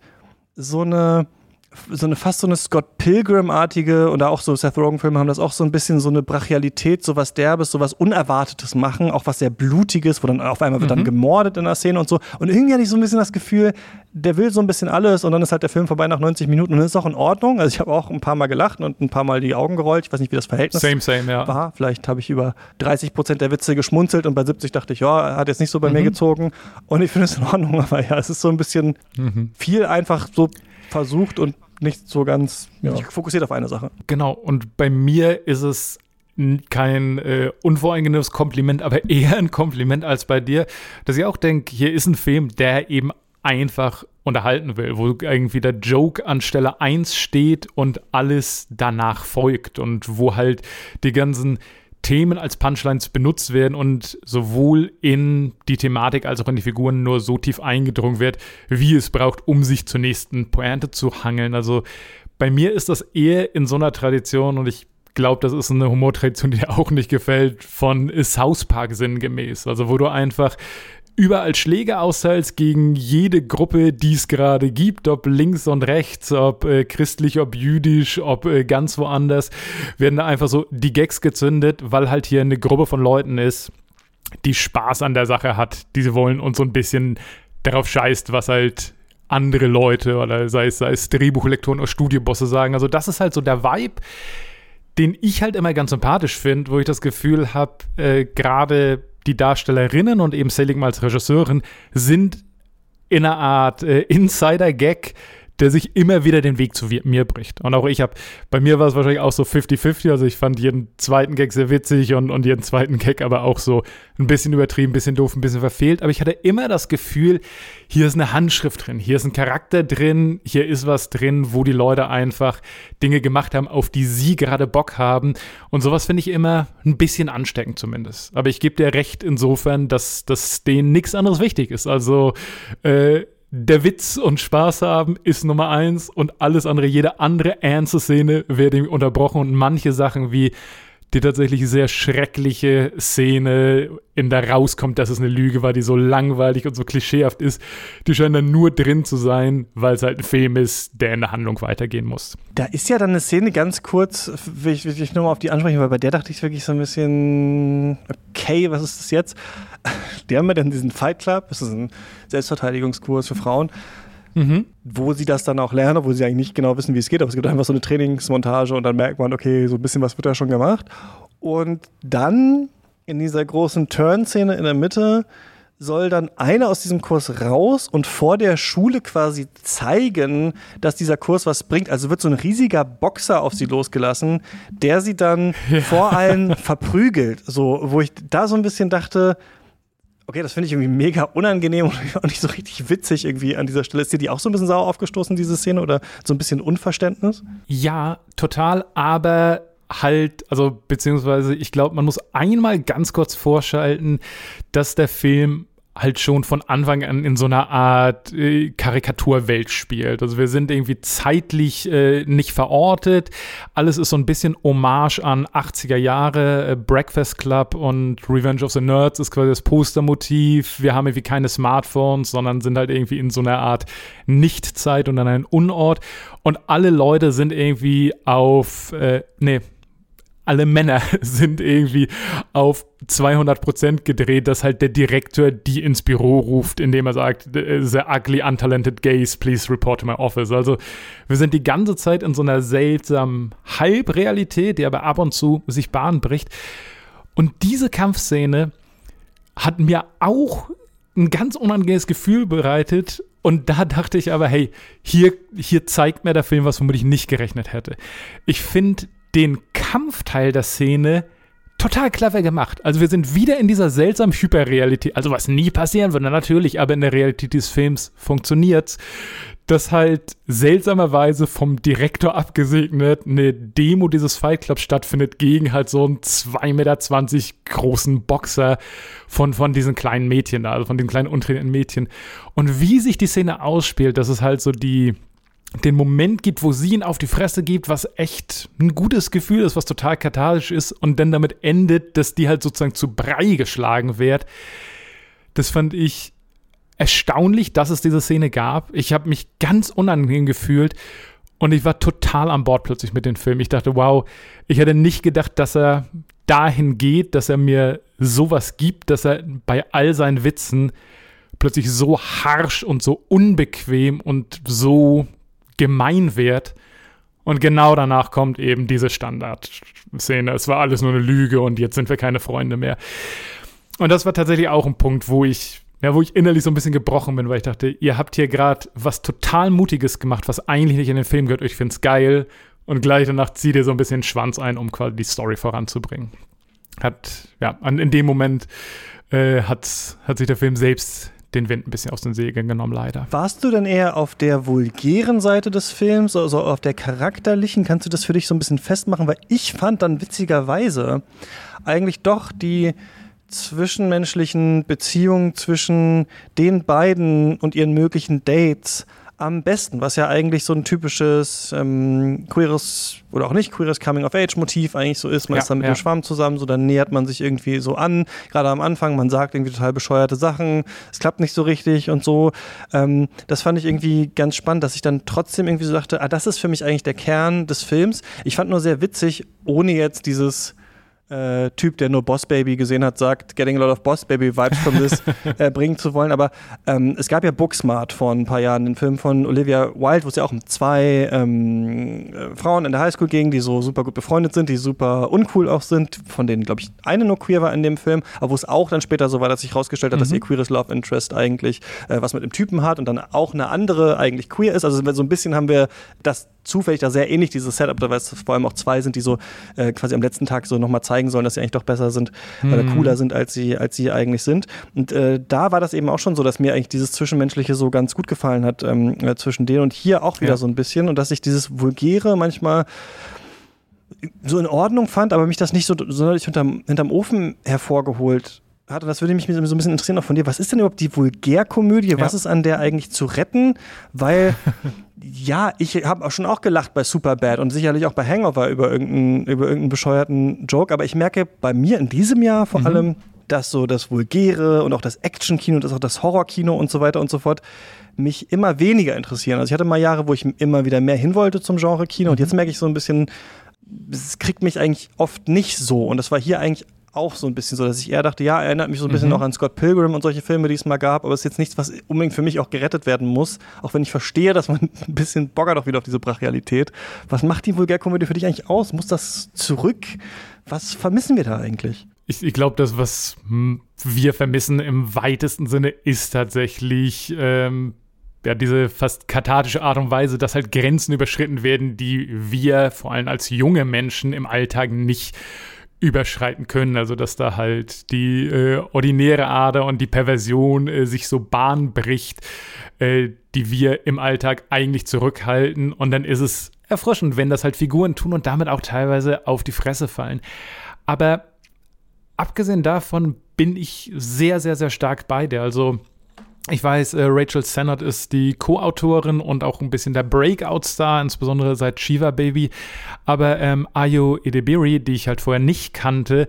so eine so eine fast so eine Scott Pilgrim-artige oder auch so Seth Rogen-Filme haben das auch so ein bisschen so eine Brachialität, so was Derbes, so was Unerwartetes machen, auch was sehr Blutiges, wo dann auf einmal wird dann gemordet in der Szene und so. Und irgendwie hatte ich so ein bisschen das Gefühl, der will so ein bisschen alles und dann ist halt der Film vorbei nach 90 Minuten und das ist auch in Ordnung. Also ich habe auch ein paar Mal gelacht und ein paar Mal die Augen gerollt. Ich weiß nicht, wie das Verhältnis Same, same, ja. war. Vielleicht habe ich über 30 Prozent der Witze geschmunzelt und bei 70 dachte ich, ja, hat jetzt nicht so bei mir gezogen. Und ich finde es in Ordnung, aber ja, es ist so ein bisschen viel einfach so versucht und nicht so ganz ja, fokussiert auf eine Sache. Genau, und bei mir ist es kein äh, unvoreingenommenes Kompliment, aber eher ein Kompliment als bei dir, dass ich auch denke, hier ist ein Film, der eben einfach unterhalten will, wo irgendwie der Joke an Stelle 1 steht und alles danach folgt und wo halt die ganzen Themen als Punchlines benutzt werden und sowohl in die Thematik als auch in die Figuren nur so tief eingedrungen wird, wie es braucht, um sich zur nächsten Pointe zu hangeln. Also bei mir ist das eher in so einer Tradition und ich glaube, das ist eine Humortradition, die auch nicht gefällt, von South Park sinngemäß. Also wo du einfach überall Schläge austeilst gegen jede Gruppe, die es gerade gibt, ob links und rechts, ob äh, christlich, ob jüdisch, ob äh, ganz woanders, werden da einfach so die Gags gezündet, weil halt hier eine Gruppe von Leuten ist, die Spaß an der Sache hat, die wollen und so ein bisschen darauf scheißt, was halt andere Leute oder sei es, sei es Drehbuchlektoren oder Studiobosse sagen. Also das ist halt so der Vibe, den ich halt immer ganz sympathisch finde, wo ich das Gefühl habe, äh, gerade die Darstellerinnen und eben Seligman als Regisseurin sind in einer Art äh, Insider-Gag, der sich immer wieder den Weg zu mir bricht. Und auch ich habe, bei mir war es wahrscheinlich auch so 50-50, also ich fand jeden zweiten Gag sehr witzig und, und jeden zweiten Gag aber auch so ein bisschen übertrieben, ein bisschen doof, ein bisschen verfehlt. Aber ich hatte immer das Gefühl, hier ist eine Handschrift drin, hier ist ein Charakter drin, hier ist was drin, wo die Leute einfach Dinge gemacht haben, auf die sie gerade Bock haben. Und sowas finde ich immer ein bisschen ansteckend zumindest. Aber ich gebe dir recht insofern, dass, dass denen nichts anderes wichtig ist. Also äh, der Witz und Spaß haben ist Nummer eins und alles andere, jede andere ernste Szene wird unterbrochen und manche Sachen wie die tatsächlich sehr schreckliche Szene, in der rauskommt, dass es eine Lüge war, die so langweilig und so klischeehaft ist, die scheinen dann nur drin zu sein, weil es halt ein Film ist, der in der Handlung weitergehen muss. Da ist ja dann eine Szene ganz kurz, will ich, will ich nur mal auf die ansprechen, weil bei der dachte ich wirklich so ein bisschen, okay, was ist das jetzt? Die haben ja dann diesen Fight Club, das ist ein Selbstverteidigungskurs für Frauen, wo sie das dann auch lernen, wo sie eigentlich nicht genau wissen, wie es geht, aber es gibt einfach so eine Trainingsmontage und dann merkt man, okay, so ein bisschen was wird da schon gemacht. Und dann in dieser großen Turn-Szene in der Mitte soll dann einer aus diesem Kurs raus und vor der Schule quasi zeigen, dass dieser Kurs was bringt. Also wird so ein riesiger Boxer auf sie losgelassen, der sie dann vor allen verprügelt. So, wo ich da so ein bisschen dachte, okay, das finde ich irgendwie mega unangenehm und auch nicht so richtig witzig irgendwie an dieser Stelle. Ist dir die auch so ein bisschen sauer aufgestoßen, diese Szene, oder so ein bisschen Unverständnis? Ja, total, aber halt, also beziehungsweise ich glaube, man muss einmal ganz kurz vorschalten, dass der Film halt schon von Anfang an in so einer Art äh, Karikaturwelt spielt. Also wir sind irgendwie zeitlich äh, nicht verortet. Alles ist so ein bisschen Hommage an 80er Jahre. Äh, Breakfast Club und Revenge of the Nerds ist quasi das Postermotiv. Wir haben irgendwie keine Smartphones, sondern sind halt irgendwie in so einer Art Nichtzeit und an einem Unort. Und alle Leute sind irgendwie auf, äh, nee, alle Männer sind irgendwie auf 200% gedreht, dass halt der Direktor die ins Büro ruft, indem er sagt, the ugly, untalented gays, please report to my office. Also wir sind die ganze Zeit in so einer seltsamen Halbrealität, die aber ab und zu sich Bahn bricht. Und diese Kampfszene hat mir auch ein ganz unangenehmes Gefühl bereitet. Und da dachte ich aber, hey, hier, hier zeigt mir der Film was, womit ich nicht gerechnet hätte. Ich finde den Kampfteil der Szene total clever gemacht. Also wir sind wieder in dieser seltsamen Hyperrealität, also was nie passieren würde, natürlich, aber in der Realität des Films funktioniert's, dass halt seltsamerweise vom Direktor abgesegnet eine Demo dieses Fight Clubs stattfindet gegen halt so einen 2,20 Meter großen Boxer von, von diesen kleinen Mädchen da, also von den kleinen untrainierten Mädchen. Und wie sich die Szene ausspielt, dass es halt so die, den Moment gibt, wo sie ihn auf die Fresse gibt, was echt ein gutes Gefühl ist, was total kathartisch ist und dann damit endet, dass die halt sozusagen zu Brei geschlagen wird. Das fand ich erstaunlich, dass es diese Szene gab. Ich habe mich ganz unangenehm gefühlt und ich war total an Bord plötzlich mit dem Film. Ich dachte, wow, ich hätte nicht gedacht, dass er dahin geht, dass er mir sowas gibt, dass er bei all seinen Witzen plötzlich so harsch und so unbequem und so gemein wird. Und genau danach kommt eben diese Standardszene. Es war alles nur eine Lüge und jetzt sind wir keine Freunde mehr. Und das war tatsächlich auch ein Punkt, wo ich, ja, wo ich innerlich so ein bisschen gebrochen bin, weil ich dachte, ihr habt hier gerade was total Mutiges gemacht, was eigentlich nicht in den Film gehört. Ich finde es geil. Und gleich danach zieht ihr so ein bisschen Schwanz ein, um quasi die Story voranzubringen. Hat, ja, in dem Moment äh, hat, hat sich der Film selbst den Wind ein bisschen aus den Segeln genommen, leider. Warst du denn eher auf der vulgären Seite des Films, also auf der charakterlichen? Kannst du das für dich so ein bisschen festmachen? Weil ich fand dann witzigerweise eigentlich doch die zwischenmenschlichen Beziehungen zwischen den beiden und ihren möglichen Dates am besten, was ja eigentlich so ein typisches ähm, queeres oder auch nicht queeres Coming-of-Age-Motiv eigentlich so ist. Man ja, ist dann mit ja. dem Schwamm zusammen, so dann nähert man sich irgendwie so an. Gerade am Anfang, man sagt irgendwie total bescheuerte Sachen, es klappt nicht so richtig und so. Ähm, das fand ich irgendwie ganz spannend, dass ich dann trotzdem irgendwie so dachte, ah, das ist für mich eigentlich der Kern des Films. Ich fand nur sehr witzig, ohne jetzt dieses äh, Typ, der nur Boss Baby gesehen hat, sagt, getting a lot of Boss Baby Vibes from this äh, bringen zu wollen. Aber ähm, es gab ja Booksmart vor ein paar Jahren, den Film von Olivia Wilde, wo es ja auch um zwei ähm, äh, Frauen in der Highschool ging, die so super gut befreundet sind, die super uncool auch sind, von denen, glaube ich, eine nur queer war in dem Film, aber wo es auch dann später so war, dass sich herausgestellt hat, mhm. dass ihr queeres Love Interest eigentlich äh, was mit dem Typen hat und dann auch eine andere eigentlich queer ist. Also so ein bisschen haben wir das zufällig da sehr ähnlich, dieses Setup, weil es vor allem auch zwei sind, die so äh, quasi am letzten Tag so nochmal zeigen sollen, dass sie eigentlich doch besser sind mhm. oder cooler sind, als sie, als sie eigentlich sind. Und äh, da war das eben auch schon so, dass mir eigentlich dieses Zwischenmenschliche so ganz gut gefallen hat ähm, äh, zwischen denen und hier auch wieder ja. so ein bisschen und dass ich dieses Vulgäre manchmal so in Ordnung fand, aber mich das nicht so sonderlich hinterm, hinterm Ofen hervorgeholt hatte, das würde mich so ein bisschen interessieren auch von dir. Was ist denn überhaupt die Vulgärkomödie? Ja. Was ist an der eigentlich zu retten? Weil, ja, ich habe auch schon auch gelacht bei Superbad und sicherlich auch bei Hangover über irgendeinen, über irgendeinen bescheuerten Joke, aber ich merke bei mir in diesem Jahr vor mhm. allem, dass so das Vulgäre und auch das Actionkino, das auch das Horrorkino und so weiter und so fort mich immer weniger interessieren. Also ich hatte mal Jahre, wo ich immer wieder mehr hin wollte zum Genre Kino und mhm. jetzt merke ich so ein bisschen, es kriegt mich eigentlich oft nicht so und das war hier eigentlich auch so ein bisschen so, dass ich eher dachte, ja, erinnert mich so ein bisschen mhm. auch an Scott Pilgrim und solche Filme, die es mal gab, aber es ist jetzt nichts, was unbedingt für mich auch gerettet werden muss, auch wenn ich verstehe, dass man ein bisschen Bock hat auch wieder auf diese Brachialität. Was macht die Vulgärkomödie für dich eigentlich aus? Muss das zurück? Was vermissen wir da eigentlich? Ich, ich glaube, das, was wir vermissen im weitesten Sinne, ist tatsächlich ähm, ja, diese fast kathartische Art und Weise, dass halt Grenzen überschritten werden, die wir vor allem als junge Menschen im Alltag nicht überschreiten können. Also dass da halt die äh, ordinäre Ader und die Perversion äh, sich so Bahn bricht, äh, die wir im Alltag eigentlich zurückhalten. Und dann ist es erfrischend, wenn das halt Figuren tun und damit auch teilweise auf die Fresse fallen. Aber abgesehen davon bin ich sehr, sehr, sehr stark bei dir. Also ich weiß, äh, Rachel Sennett ist die Co-Autorin und auch ein bisschen der Breakout-Star, insbesondere seit Shiva Baby. Aber ähm, Ayo Edebiri, die ich halt vorher nicht kannte,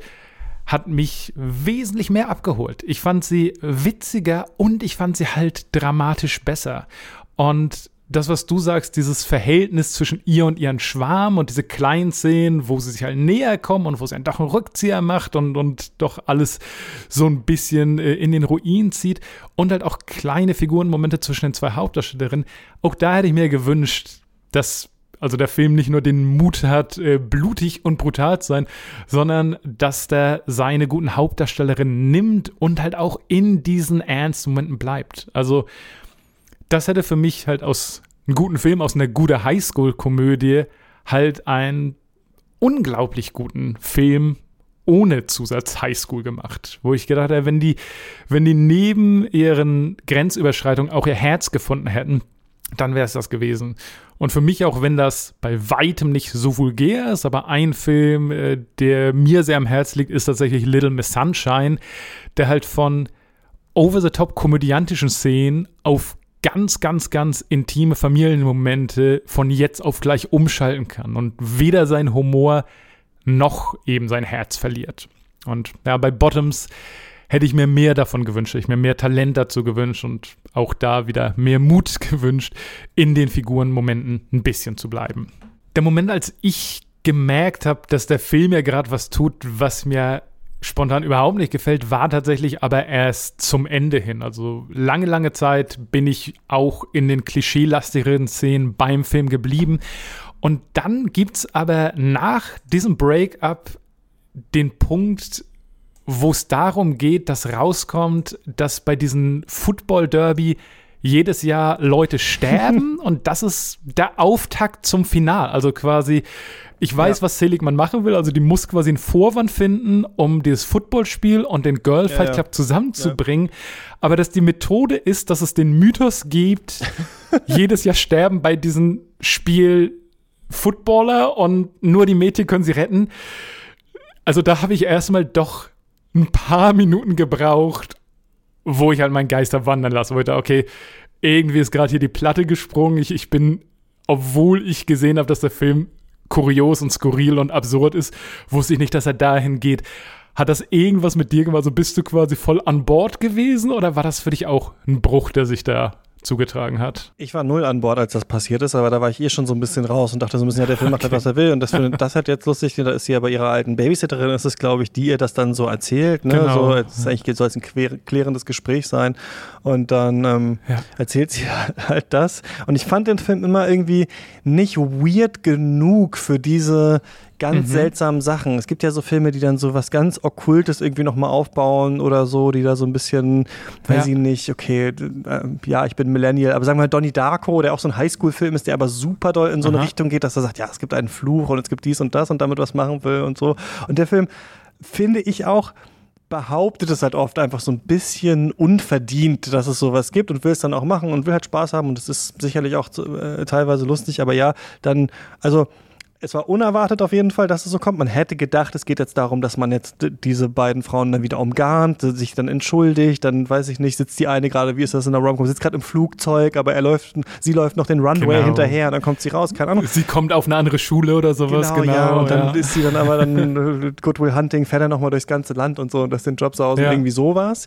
hat mich wesentlich mehr abgeholt. Ich fand sie witziger und ich fand sie halt dramatisch besser. Und das, was du sagst, dieses Verhältnis zwischen ihr und ihren Schwarm und diese kleinen Szenen, wo sie sich halt näher kommen und wo sie einen doch einen Rückzieher macht und, und doch alles so ein bisschen äh, in den Ruin zieht und halt auch kleine Figurenmomente zwischen den zwei Hauptdarstellerinnen. Auch da hätte ich mir gewünscht, dass also der Film nicht nur den Mut hat, äh, blutig und brutal zu sein, sondern dass der seine guten Hauptdarstellerinnen nimmt und halt auch in diesen ernsten Momenten bleibt. Also das hätte für mich halt aus einem guten Film, aus einer guten Highschool-Komödie halt einen unglaublich guten Film ohne Zusatz Highschool gemacht, wo ich gedacht habe, wenn die, wenn die neben ihren Grenzüberschreitungen auch ihr Herz gefunden hätten, dann wäre es das gewesen. Und für mich auch, wenn das bei weitem nicht so vulgär ist, aber ein Film, äh, der mir sehr am Herz liegt, ist tatsächlich Little Miss Sunshine, der halt von over-the-top komödiantischen Szenen auf ganz, ganz, ganz intime Familienmomente von jetzt auf gleich umschalten kann und weder sein Humor noch eben sein Herz verliert. Und ja, bei Bottoms hätte ich mir mehr davon gewünscht, ich mir mehr Talent dazu gewünscht und auch da wieder mehr Mut gewünscht, in den Figurenmomenten ein bisschen zu bleiben. Der Moment, als ich gemerkt habe, dass der Film ja gerade was tut, was mir spontan überhaupt nicht gefällt, war tatsächlich aber erst zum Ende hin. Also lange, lange Zeit bin ich auch in den klischeelastigeren Szenen beim Film geblieben. Und dann gibt es aber nach diesem Breakup den Punkt, wo es darum geht, dass rauskommt, dass bei diesem Football Derby jedes Jahr Leute sterben und das ist der Auftakt zum Final. Also quasi, ich weiß, ja. was Seligman machen will, also die muss quasi einen Vorwand finden, um dieses Footballspiel und den Girl Fight ja, Club ja. zusammenzubringen. Aber dass die Methode ist, dass es den Mythos gibt, jedes Jahr sterben bei diesem Spiel Footballer und nur die Mädchen können sie retten. Also da habe ich erstmal doch ein paar Minuten gebraucht, wo ich halt meinen Geister wandern lasse, wo ich dachte, okay, irgendwie ist gerade hier die Platte gesprungen. Ich, ich bin, obwohl ich gesehen habe, dass der Film kurios und skurril und absurd ist, wusste ich nicht, dass er dahin geht. Hat das irgendwas mit dir gemacht? Also bist du quasi voll an Bord gewesen oder war das für dich auch ein Bruch, der sich da zugetragen hat. Ich war null an Bord, als das passiert ist, aber da war ich eh schon so ein bisschen raus und dachte so ein bisschen, ja, der Film macht halt, was er will. Und das, das hat jetzt lustig, da ist sie ja bei ihrer alten Babysitterin, ist es, glaube ich, die ihr das dann so erzählt. Ne? Genau. So, es eigentlich soll es ein klärendes Gespräch sein. Und dann ähm, ja. erzählt sie halt das. Und ich fand den Film immer irgendwie nicht weird genug für diese ganz mhm. seltsamen Sachen. Es gibt ja so Filme, die dann so was ganz Okkultes irgendwie nochmal aufbauen oder so, die da so ein bisschen, weiß ja. ich nicht, okay, äh, ja, ich bin Millennial, aber sagen wir mal Donnie Darko, der auch so ein Highschool-Film ist, der aber super doll in so Aha. eine Richtung geht, dass er sagt, ja, es gibt einen Fluch und es gibt dies und das und damit was machen will und so. Und der Film, finde ich auch, behauptet es halt oft einfach so ein bisschen unverdient, dass es sowas gibt und will es dann auch machen und will halt Spaß haben und es ist sicherlich auch äh, teilweise lustig, aber ja, dann, also es war unerwartet auf jeden Fall, dass es so kommt. Man hätte gedacht, es geht jetzt darum, dass man jetzt diese beiden Frauen dann wieder umgarnt, sich dann entschuldigt, dann weiß ich nicht, sitzt die eine gerade, wie ist das in der Romcom, sitzt gerade im Flugzeug, aber er läuft, sie läuft noch den Runway genau. hinterher, dann kommt sie raus, keine Ahnung. Sie kommt auf eine andere Schule oder sowas, genau. genau ja, und dann ja. ist sie dann aber dann äh, Goodwill Hunting, fährt er nochmal durchs ganze Land und so und das den Job so aus ja. und irgendwie sowas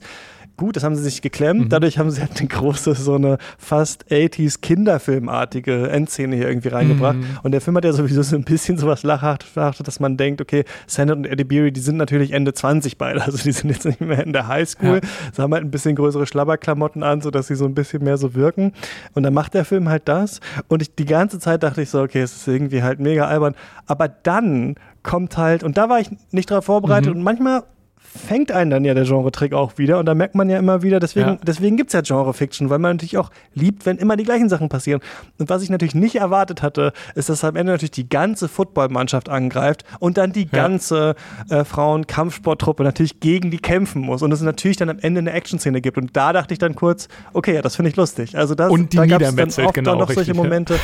gut, das haben sie sich geklemmt. Mhm. Dadurch haben sie halt eine große, so eine fast 80s Kinderfilmartige Endszene hier irgendwie reingebracht. Mhm. Und der Film hat ja sowieso so ein bisschen sowas lachhaft, dass man denkt, okay, Sennett und Eddie Beery, die sind natürlich Ende 20 beide. Also die sind jetzt nicht mehr in der Highschool. Ja. Sie haben halt ein bisschen größere Schlabberklamotten an, sodass sie so ein bisschen mehr so wirken. Und dann macht der Film halt das. Und ich, die ganze Zeit dachte ich so, okay, es ist irgendwie halt mega albern. Aber dann kommt halt, und da war ich nicht drauf vorbereitet mhm. und manchmal fängt einen dann ja der Genre-Trick auch wieder und da merkt man ja immer wieder, deswegen, ja. deswegen gibt es ja Genre-Fiction, weil man natürlich auch liebt, wenn immer die gleichen Sachen passieren. Und was ich natürlich nicht erwartet hatte, ist, dass am Ende natürlich die ganze Footballmannschaft angreift und dann die ja. ganze äh, Frauen-Kampfsporttruppe natürlich gegen die kämpfen muss und es natürlich dann am Ende eine Action-Szene gibt. Und da dachte ich dann kurz, okay, ja, das finde ich lustig. Also das, und die da gab es dann oft genau, dann noch richtig, solche Momente, ja.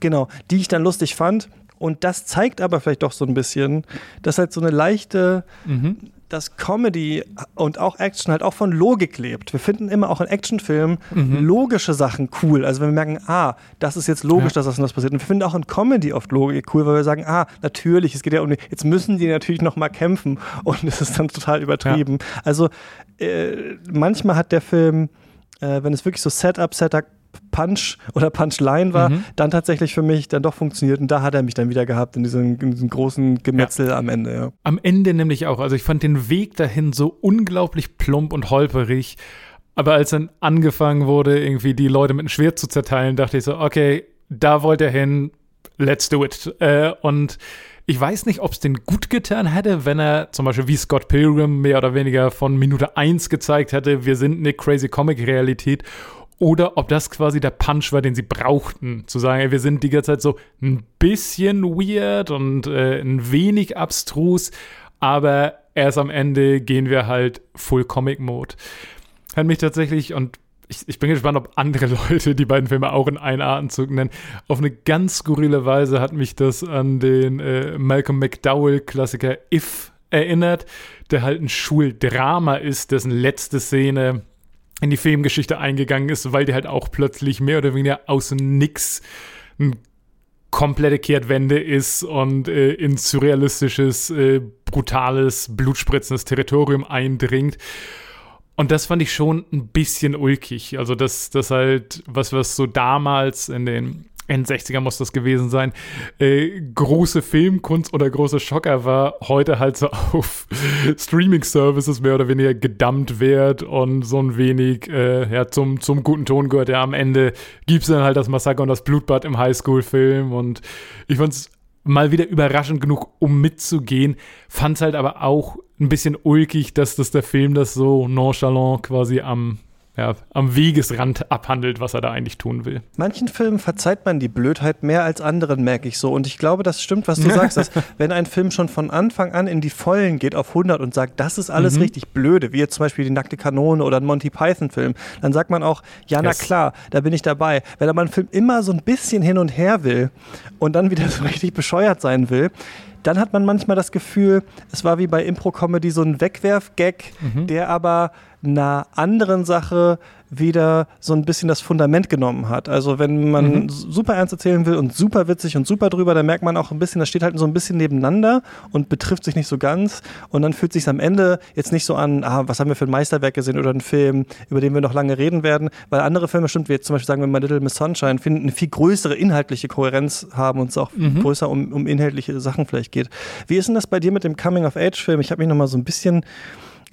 genau, die ich dann lustig fand. Und das zeigt aber vielleicht doch so ein bisschen, dass halt so eine leichte mhm dass Comedy und auch Action halt auch von Logik lebt. Wir finden immer auch in Actionfilmen mhm. logische Sachen cool. Also wenn wir merken, ah, das ist jetzt logisch, ja. dass das und das passiert. Und wir finden auch in Comedy oft Logik cool, weil wir sagen, ah, natürlich, es geht ja um, jetzt müssen die natürlich noch mal kämpfen und es ist dann total übertrieben. Ja. Also äh, manchmal hat der Film, äh, wenn es wirklich so Setup, Setup, Punch oder Punchline war, mhm. dann tatsächlich für mich dann doch funktioniert. Und da hat er mich dann wieder gehabt in diesem, in diesem großen Gemetzel ja. am Ende. Ja. Am Ende nämlich auch. Also ich fand den Weg dahin so unglaublich plump und holperig. Aber als dann angefangen wurde, irgendwie die Leute mit dem Schwert zu zerteilen, dachte ich so, okay, da wollt er hin, let's do it. Äh, und ich weiß nicht, ob es den gut getan hätte, wenn er zum Beispiel wie Scott Pilgrim mehr oder weniger von Minute 1 gezeigt hätte, wir sind eine crazy Comic-Realität oder ob das quasi der Punch war, den sie brauchten. Zu sagen, ey, wir sind die ganze Zeit so ein bisschen weird und äh, ein wenig abstrus, aber erst am Ende gehen wir halt Full Comic Mode. Hat mich tatsächlich, und ich, ich, bin gespannt, ob andere Leute die beiden Filme auch in einen Atemzug nennen. Auf eine ganz skurrile Weise hat mich das an den äh, Malcolm McDowell-Klassiker If erinnert, der halt ein Schuldrama ist, dessen letzte Szene in die Filmgeschichte eingegangen ist, weil die halt auch plötzlich mehr oder weniger aus nix ein komplette Kehrtwende ist und äh, in surrealistisches, äh, brutales, blutspritzendes Territorium eindringt. Und das fand ich schon ein bisschen ulkig. Also, das, das halt, was, was so damals in den N60er muss das gewesen sein, äh, große Filmkunst oder große Schocker war, heute halt so auf Streaming-Services mehr oder weniger gedumpt wird und so ein wenig äh, ja, zum, zum guten Ton gehört. Ja, am Ende gibt es dann halt das Massaker und das Blutbad im Highschool-Film und ich fand es mal wieder überraschend genug, um mitzugehen. Fand es halt aber auch ein bisschen ulkig, dass das der Film das so nonchalant quasi am ja, am Wegesrand abhandelt, was er da eigentlich tun will. Manchen Filmen verzeiht man die Blödheit mehr als anderen, merke ich so. Und ich glaube, das stimmt, was du sagst, dass wenn ein Film schon von Anfang an in die Vollen geht auf 100 und sagt, das ist alles mhm. richtig blöde, wie jetzt zum Beispiel die Nackte Kanone oder ein Monty Python-Film, dann sagt man auch, ja, na yes. klar, da bin ich dabei. Wenn aber ein Film immer so ein bisschen hin und her will und dann wieder so richtig bescheuert sein will, dann hat man manchmal das Gefühl, es war wie bei Impro-Comedy so ein Wegwerf-Gag, mhm. der aber einer anderen Sache wieder so ein bisschen das Fundament genommen hat. Also wenn man mhm. super ernst erzählen will und super witzig und super drüber, dann merkt man auch ein bisschen, das steht halt so ein bisschen nebeneinander und betrifft sich nicht so ganz. Und dann fühlt sich am Ende jetzt nicht so an, ah, was haben wir für ein Meisterwerk gesehen oder einen Film, über den wir noch lange reden werden, weil andere Filme, stimmt, wie jetzt zum Beispiel sagen wir mal Little Miss Sunshine, finden eine viel größere inhaltliche Kohärenz haben und es auch mhm. größer um, um inhaltliche Sachen vielleicht geht. Wie ist denn das bei dir mit dem Coming-of-Age-Film? Ich habe mich noch mal so ein bisschen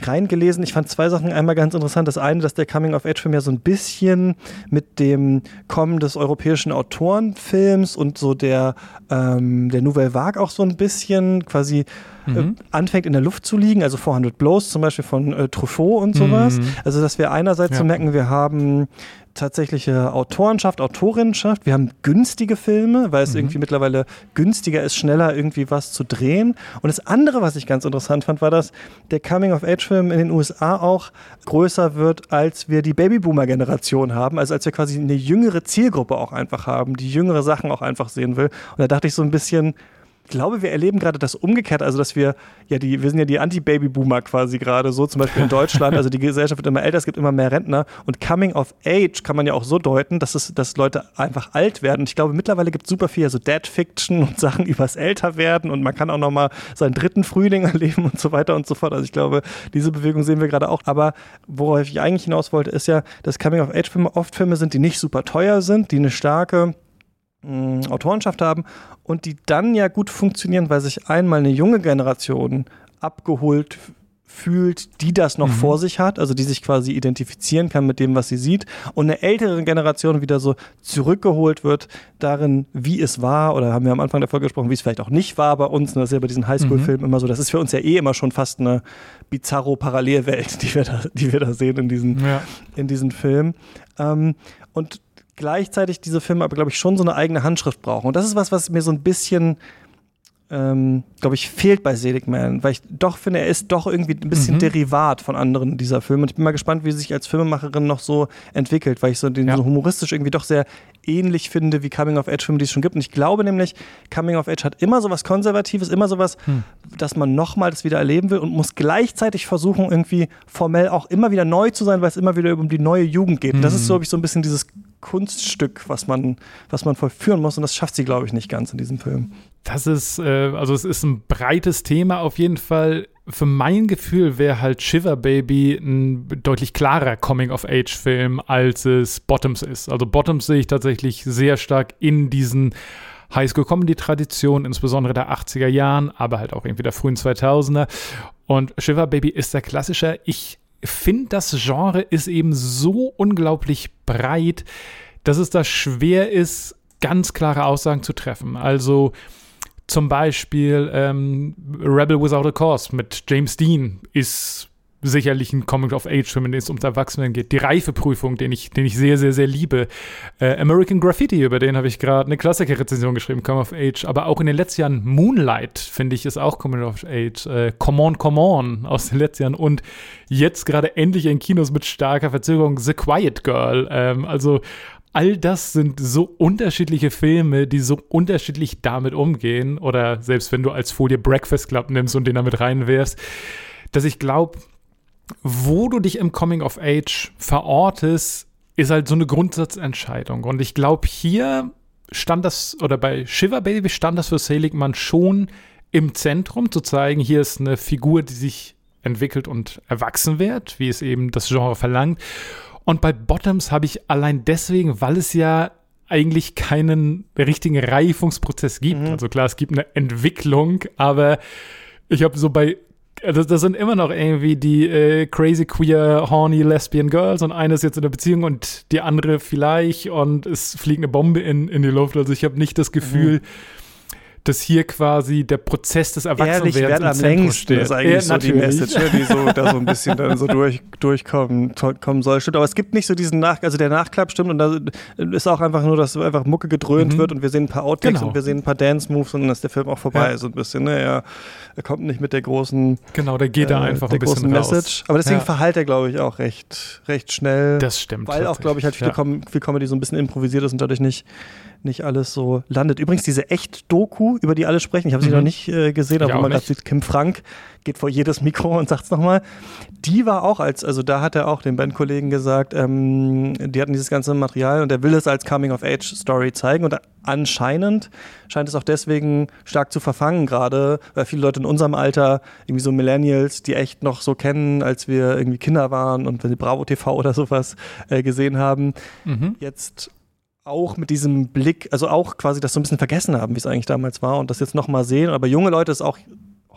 reingelesen. Ich fand zwei Sachen einmal ganz interessant. Das eine, dass der Coming-of-Age-Film ja so ein bisschen mit dem Kommen des europäischen Autorenfilms und so der, ähm, der Nouvelle Vague auch so ein bisschen quasi äh, mhm. anfängt in der Luft zu liegen. Also 400 Blows zum Beispiel von äh, Truffaut und sowas. Mhm. Also, dass wir einerseits ja. so merken, wir haben tatsächliche Autorenschaft, Autorinnenschaft. Wir haben günstige Filme, weil es mhm. irgendwie mittlerweile günstiger ist, schneller irgendwie was zu drehen. Und das andere, was ich ganz interessant fand, war, dass der Coming-of-Age-Film in den USA auch größer wird, als wir die Babyboomer-Generation haben. Also als wir quasi eine jüngere Zielgruppe auch einfach haben, die jüngere Sachen auch einfach sehen will. Und da dachte ich so ein bisschen, glaube, wir erleben gerade das umgekehrt, also dass wir ja die, wir sind ja die Anti-Baby-Boomer quasi gerade so, zum Beispiel in Deutschland, also die Gesellschaft wird immer älter, es gibt immer mehr Rentner und Coming of Age kann man ja auch so deuten, dass es, dass Leute einfach alt werden. Und ich glaube, mittlerweile gibt es super viel, so Dead-Fiction und Sachen übers Älterwerden und man kann auch nochmal seinen dritten Frühling erleben und so weiter und so fort. Also ich glaube, diese Bewegung sehen wir gerade auch. Aber worauf ich eigentlich hinaus wollte, ist ja, dass Coming of Age-Filme oft Filme sind, die nicht super teuer sind, die eine starke Autorenschaft haben und die dann ja gut funktionieren, weil sich einmal eine junge Generation abgeholt fühlt, die das noch mhm. vor sich hat, also die sich quasi identifizieren kann mit dem, was sie sieht, und eine ältere Generation wieder so zurückgeholt wird darin, wie es war, oder haben wir am Anfang der Folge gesprochen, wie es vielleicht auch nicht war bei uns, das ist ja bei diesen Highschool-Filmen mhm. immer so, das ist für uns ja eh immer schon fast eine bizarro Parallelwelt, die wir da, die wir da sehen in diesen, ja. in diesen Filmen. Ähm, und gleichzeitig diese Filme aber, glaube ich, schon so eine eigene Handschrift brauchen. Und das ist was, was mir so ein bisschen, ähm, glaube ich, fehlt bei Seligman, weil ich doch finde, er ist doch irgendwie ein bisschen mhm. Derivat von anderen dieser Filme. Und ich bin mal gespannt, wie sie sich als Filmemacherin noch so entwickelt, weil ich so den ja. so humoristisch irgendwie doch sehr ähnlich finde wie Coming-of-Age-Filme, die es schon gibt. Und ich glaube nämlich, Coming-of-Age hat immer so was Konservatives, immer so was, hm. dass man nochmal das wieder erleben will und muss gleichzeitig versuchen, irgendwie formell auch immer wieder neu zu sein, weil es immer wieder um die neue Jugend geht. Mhm. Das ist, glaube ich, so ein bisschen dieses Kunststück, was man, was man vollführen muss. Und das schafft sie, glaube ich, nicht ganz in diesem Film. Das ist, äh, also es ist ein breites Thema auf jeden Fall. Für mein Gefühl wäre halt Shiver Baby ein deutlich klarer Coming-of-Age-Film, als es Bottoms ist. Also Bottoms sehe ich tatsächlich sehr stark in diesen Highschool-Comedy-Traditionen, insbesondere der 80er Jahren, aber halt auch irgendwie der frühen 2000er. Und Shiver Baby ist der klassische. Ich finde, das Genre ist eben so unglaublich breit, dass es da schwer ist, ganz klare Aussagen zu treffen. Also zum Beispiel ähm, Rebel Without a Cause mit James Dean ist sicherlich ein Comic-of-Age-Film, in dem es ums Erwachsenen geht. Die Reifeprüfung, den ich, den ich sehr, sehr, sehr liebe. Äh, American Graffiti, über den habe ich gerade eine Klassiker-Rezension geschrieben, Comic-of-Age. Aber auch in den letzten Jahren Moonlight, finde ich, ist auch Comic-of-Age. Äh, Come On, Come On aus den letzten Jahren. Und jetzt gerade endlich in Kinos mit starker Verzögerung The Quiet Girl. Ähm, also all das sind so unterschiedliche Filme, die so unterschiedlich damit umgehen. Oder selbst wenn du als Folie Breakfast Club nimmst und den damit reinwirfst, dass ich glaube, wo du dich im Coming of Age verortest, ist halt so eine Grundsatzentscheidung. Und ich glaube, hier stand das, oder bei Shiver Baby stand das für Seligman schon im Zentrum, zu zeigen, hier ist eine Figur, die sich entwickelt und erwachsen wird, wie es eben das Genre verlangt. Und bei Bottoms habe ich allein deswegen, weil es ja eigentlich keinen richtigen Reifungsprozess gibt. Mhm. Also klar, es gibt eine Entwicklung, aber ich habe so bei also das sind immer noch irgendwie die äh, crazy queer horny lesbian girls und eine ist jetzt in der Beziehung und die andere vielleicht und es fliegt eine Bombe in, in die Luft. Also ich habe nicht das Gefühl, mhm dass hier quasi der Prozess des Erwachsenwerdens im am Zentrum längsten steht. Das ist eigentlich ja, so natürlich. die Message, ne, die so, da so ein bisschen dann so durch, durchkommen kommen soll. Stimmt, aber es gibt nicht so diesen Nach, also der Nachklapp stimmt und da ist auch einfach nur, dass einfach Mucke gedröhnt mhm. wird und wir sehen ein paar Outtakes genau. und wir sehen ein paar Dance-Moves und dann ist der Film auch vorbei, ja. so ein bisschen. Ne? Er, er kommt nicht mit der großen Genau, der geht da äh, einfach ein bisschen großen Message. Aber deswegen ja. verhält er, glaube ich, auch recht, recht schnell. Das stimmt. Weil auch, glaube ich, halt viel, Com viel Comedy so ein bisschen improvisiert ist und dadurch nicht nicht alles so landet. Übrigens, diese Echt-Doku, über die alle sprechen, ich habe sie mhm. noch nicht äh, gesehen, aber man gerade sieht, Kim Frank geht vor jedes Mikro und sagt es nochmal. Die war auch als, also da hat er auch den Bandkollegen gesagt, ähm, die hatten dieses ganze Material und er will es als Coming-of-Age-Story zeigen und anscheinend scheint es auch deswegen stark zu verfangen gerade, weil viele Leute in unserem Alter, irgendwie so Millennials, die echt noch so kennen, als wir irgendwie Kinder waren und wenn sie Bravo TV oder sowas äh, gesehen haben, mhm. jetzt auch mit diesem Blick, also auch quasi das so ein bisschen vergessen haben, wie es eigentlich damals war und das jetzt nochmal sehen. Aber junge Leute es auch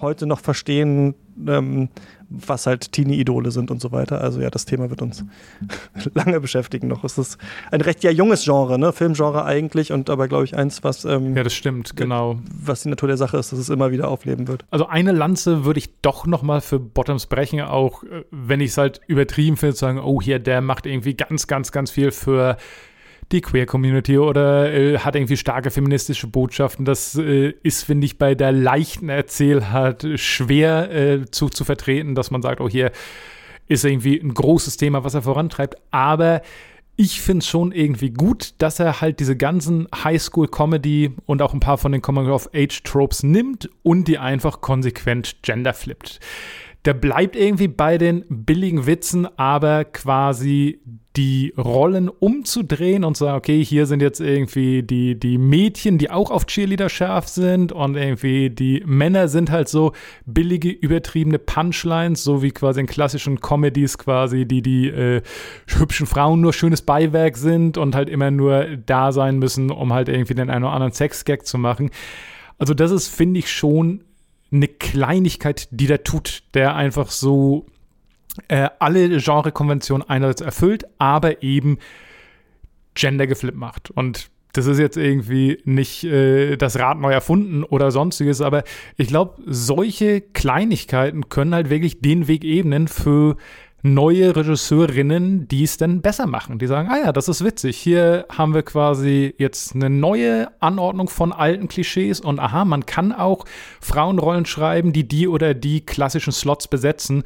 heute noch verstehen, ähm, was halt Teenie-Idole sind und so weiter. Also ja, das Thema wird uns lange beschäftigen noch. Es ist ein recht ja junges Genre, ne? Filmgenre eigentlich und aber glaube ich eins, was ähm, ja das stimmt genau, was die Natur der Sache ist, dass es immer wieder aufleben wird. Also eine Lanze würde ich doch noch mal für Bottoms brechen, auch äh, wenn ich es halt übertrieben finde, zu sagen, oh hier der macht irgendwie ganz ganz ganz viel für die Queer-Community oder äh, hat irgendwie starke feministische Botschaften. Das äh, ist, finde ich, bei der leichten Erzählart schwer äh, zu, zu vertreten, dass man sagt, oh, hier ist irgendwie ein großes Thema, was er vorantreibt. Aber ich finde es schon irgendwie gut, dass er halt diese ganzen Highschool-Comedy und auch ein paar von den Coming-of-Age-Tropes nimmt und die einfach konsequent genderflippt der bleibt irgendwie bei den billigen Witzen, aber quasi die Rollen umzudrehen und zu sagen, okay, hier sind jetzt irgendwie die, die Mädchen, die auch auf Cheerleader scharf sind und irgendwie die Männer sind halt so billige, übertriebene Punchlines, so wie quasi in klassischen Comedies quasi, die die äh, hübschen Frauen nur schönes Beiwerk sind und halt immer nur da sein müssen, um halt irgendwie den einen oder anderen Sexgag zu machen. Also das ist, finde ich, schon eine Kleinigkeit, die der tut, der einfach so äh, alle Genrekonventionen einerseits erfüllt, aber eben Gender geflippt macht. Und das ist jetzt irgendwie nicht äh, das Rad neu erfunden oder sonstiges, aber ich glaube, solche Kleinigkeiten können halt wirklich den Weg ebnen für neue Regisseurinnen, die es dann besser machen. Die sagen, ah ja, das ist witzig. Hier haben wir quasi jetzt eine neue Anordnung von alten Klischees und aha, man kann auch Frauenrollen schreiben, die die oder die klassischen Slots besetzen.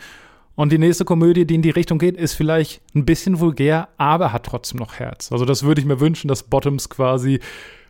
Und die nächste Komödie, die in die Richtung geht, ist vielleicht ein bisschen vulgär, aber hat trotzdem noch Herz. Also das würde ich mir wünschen, dass Bottoms quasi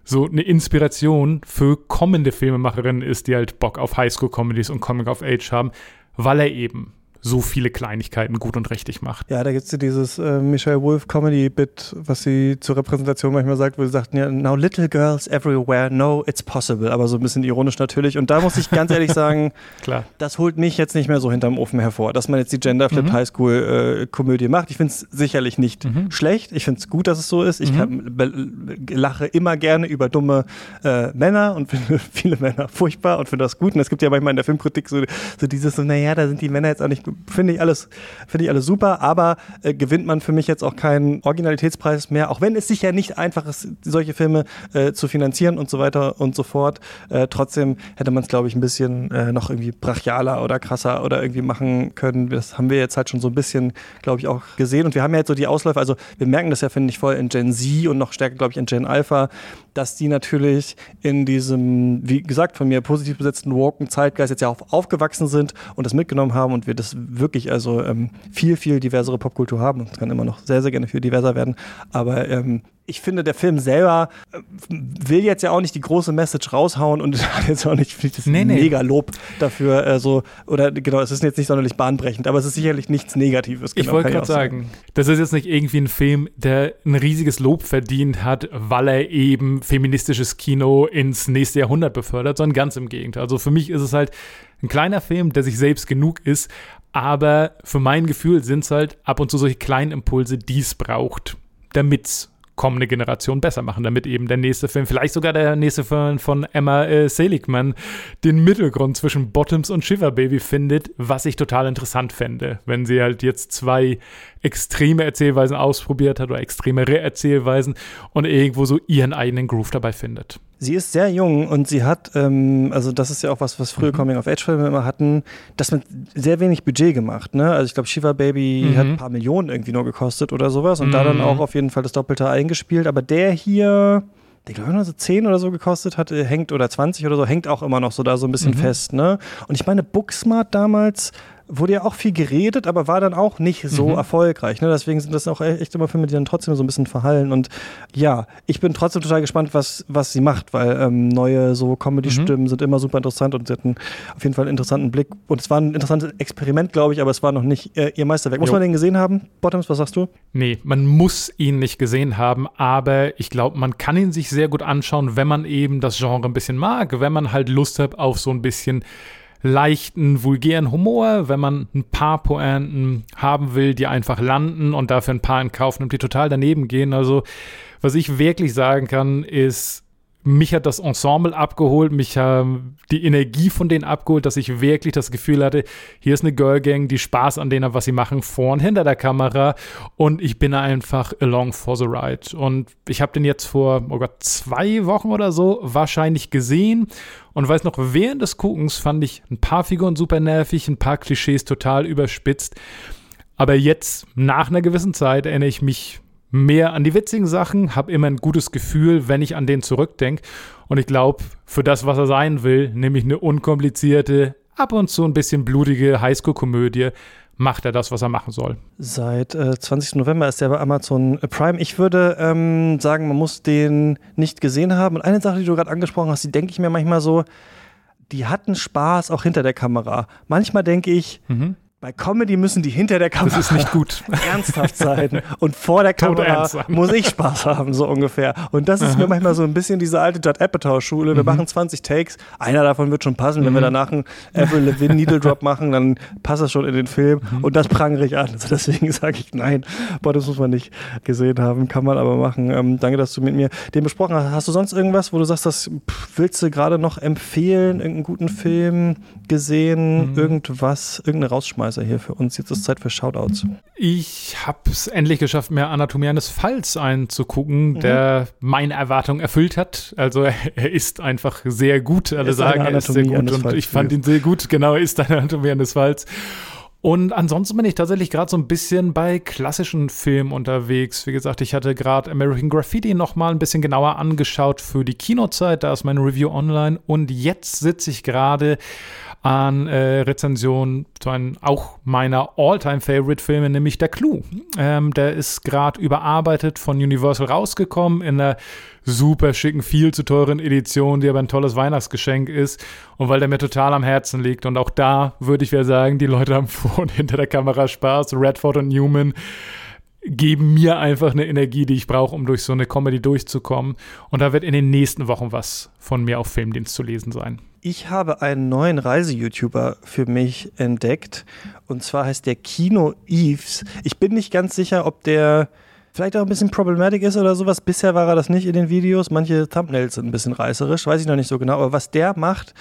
so eine Inspiration für kommende Filmemacherinnen ist, die halt Bock auf Highschool-Comedies und Comic of Age haben, weil er eben so viele Kleinigkeiten gut und richtig macht. Ja, da gibt es ja dieses äh, Michelle Wolf Comedy-Bit, was sie zur Repräsentation manchmal sagt, wo sie sagt, ja, now little girls everywhere know it's possible, aber so ein bisschen ironisch natürlich. Und da muss ich ganz ehrlich sagen, Klar. das holt mich jetzt nicht mehr so hinterm Ofen hervor, dass man jetzt die Gender Flip mhm. Highschool-Komödie äh, macht. Ich finde es sicherlich nicht mhm. schlecht. Ich finde es gut, dass es so ist. Ich mhm. kann, lache immer gerne über dumme äh, Männer und finde viele Männer furchtbar und finde das gut. Und es gibt ja manchmal in der Filmkritik so, so dieses so, naja, da sind die Männer jetzt auch nicht finde ich alles, finde ich alles super, aber äh, gewinnt man für mich jetzt auch keinen Originalitätspreis mehr, auch wenn es sicher nicht einfach ist, solche Filme äh, zu finanzieren und so weiter und so fort. Äh, trotzdem hätte man es, glaube ich, ein bisschen äh, noch irgendwie brachialer oder krasser oder irgendwie machen können. Das haben wir jetzt halt schon so ein bisschen, glaube ich, auch gesehen. Und wir haben ja jetzt so die Ausläufe, also wir merken das ja, finde ich, voll in Gen Z und noch stärker, glaube ich, in Gen Alpha, dass die natürlich in diesem, wie gesagt, von mir positiv besetzten Woken Zeitgeist jetzt ja auch aufgewachsen sind und das mitgenommen haben und wir das wirklich also ähm, viel, viel diversere Popkultur haben. Und kann immer noch sehr, sehr gerne viel diverser werden. Aber ähm, ich finde, der Film selber äh, will jetzt ja auch nicht die große Message raushauen und hat jetzt auch nicht das nee, nee. mega Lob dafür. Äh, so, oder genau, es ist jetzt nicht sonderlich bahnbrechend, aber es ist sicherlich nichts Negatives. Genau, ich wollte gerade sagen, das ist jetzt nicht irgendwie ein Film, der ein riesiges Lob verdient hat, weil er eben feministisches Kino ins nächste Jahrhundert befördert, sondern ganz im Gegenteil. Also für mich ist es halt ein kleiner Film, der sich selbst genug ist, aber für mein Gefühl sind es halt ab und zu solche kleinen Impulse, die es braucht, damit es kommende Generation besser machen, damit eben der nächste Film, vielleicht sogar der nächste Film von Emma äh, Seligman, den Mittelgrund zwischen Bottoms und Shiver Baby findet, was ich total interessant fände, wenn sie halt jetzt zwei extreme Erzählweisen ausprobiert hat oder extremere Erzählweisen und irgendwo so ihren eigenen Groove dabei findet. Sie ist sehr jung und sie hat, ähm, also das ist ja auch was, was frühe mhm. Coming-of-Age-Filme immer hatten, das mit sehr wenig Budget gemacht. Ne? Also ich glaube, Shiva Baby mhm. hat ein paar Millionen irgendwie nur gekostet oder sowas und mhm. da dann mhm. auch auf jeden Fall das Doppelte eingespielt. Aber der hier, der glaube ich nur so 10 oder so gekostet hat, hängt oder 20 oder so, hängt auch immer noch so da so ein bisschen mhm. fest. Ne? Und ich meine, Booksmart damals wurde ja auch viel geredet, aber war dann auch nicht so mhm. erfolgreich. Ne? Deswegen sind das auch e-, echt immer Filme, die dann trotzdem so ein bisschen verhallen. Und ja, ich bin trotzdem total gespannt, was, was sie macht, weil ähm, neue so Comedy-Stimmen mhm. sind immer super interessant und sie hatten auf jeden Fall einen interessanten Blick. Und es war ein interessantes Experiment, glaube ich, aber es war noch nicht äh, ihr Meisterwerk. Muss jo. man den gesehen haben? Bottoms, was sagst du? Nee, man muss ihn nicht gesehen haben, aber ich glaube, man kann ihn sich sehr gut anschauen, wenn man eben das Genre ein bisschen mag, wenn man halt Lust hat auf so ein bisschen leichten, vulgären Humor, wenn man ein paar Pointen haben will, die einfach landen und dafür ein paar in Kauf nimmt, die total daneben gehen. Also, was ich wirklich sagen kann, ist, mich hat das Ensemble abgeholt, mich haben die Energie von denen abgeholt, dass ich wirklich das Gefühl hatte, hier ist eine Girl Gang, die Spaß an denen hat, was sie machen, vor und hinter der Kamera und ich bin einfach along for the ride. Und ich habe den jetzt vor oh Gott, zwei Wochen oder so wahrscheinlich gesehen und weiß noch, während des Guckens fand ich ein paar Figuren super nervig, ein paar Klischees total überspitzt. Aber jetzt, nach einer gewissen Zeit, erinnere ich mich mehr an die witzigen Sachen, habe immer ein gutes Gefühl, wenn ich an den zurückdenke. Und ich glaube, für das, was er sein will, nämlich eine unkomplizierte, ab und zu ein bisschen blutige Highschool-Komödie, macht er das, was er machen soll. Seit äh, 20. November ist er bei Amazon Prime. Ich würde ähm, sagen, man muss den nicht gesehen haben. Und eine Sache, die du gerade angesprochen hast, die denke ich mir manchmal so, die hatten Spaß auch hinter der Kamera. Manchmal denke ich, mhm bei Comedy müssen die hinter der Kamera das ist nicht gut. ernsthaft sein und vor der Kamera muss ich Spaß haben, so ungefähr. Und das ist Aha. mir manchmal so ein bisschen diese alte Judd Apatow-Schule. Wir mhm. machen 20 Takes, einer davon wird schon passen. Mhm. Wenn wir mhm. danach einen Avril Levine Needle Drop machen, dann passt das schon in den Film mhm. und das prangere ich an. Also deswegen sage ich nein, boah, das muss man nicht gesehen haben, kann man aber machen. Ähm, danke, dass du mit mir den besprochen hast. Hast du sonst irgendwas, wo du sagst, das pff, willst du gerade noch empfehlen, irgendeinen guten Film gesehen, mhm. irgendwas, irgendeine rausschmeißen? Rausschmeißer hier für uns. Jetzt ist Zeit für Shoutouts. Ich habe es endlich geschafft, mir Anatomie eines Falls einzugucken, mhm. der meine Erwartungen erfüllt hat. Also er ist einfach sehr gut. Alle ist sagen, er ist sehr gut und ich fand ihn sehr gut. Genau, er ist eine Anatomie eines Falls. Und ansonsten bin ich tatsächlich gerade so ein bisschen bei klassischen Filmen unterwegs. Wie gesagt, ich hatte gerade American Graffiti noch mal ein bisschen genauer angeschaut für die Kinozeit. Da ist meine Review online. Und jetzt sitze ich gerade an äh, Rezensionen zu einem auch meiner All-Time-Favorite-Filme, nämlich Der Clou. Ähm, der ist gerade überarbeitet von Universal rausgekommen in einer super schicken, viel zu teuren Edition, die aber ein tolles Weihnachtsgeschenk ist und weil der mir total am Herzen liegt. Und auch da würde ich wieder sagen, die Leute haben vor und hinter der Kamera Spaß. Redford und Newman geben mir einfach eine Energie, die ich brauche, um durch so eine Comedy durchzukommen. Und da wird in den nächsten Wochen was von mir auf Filmdienst zu lesen sein. Ich habe einen neuen Reise-YouTuber für mich entdeckt. Und zwar heißt der Kino Eves. Ich bin nicht ganz sicher, ob der vielleicht auch ein bisschen problematic ist oder sowas. Bisher war er das nicht in den Videos. Manche Thumbnails sind ein bisschen reißerisch, weiß ich noch nicht so genau. Aber was der macht,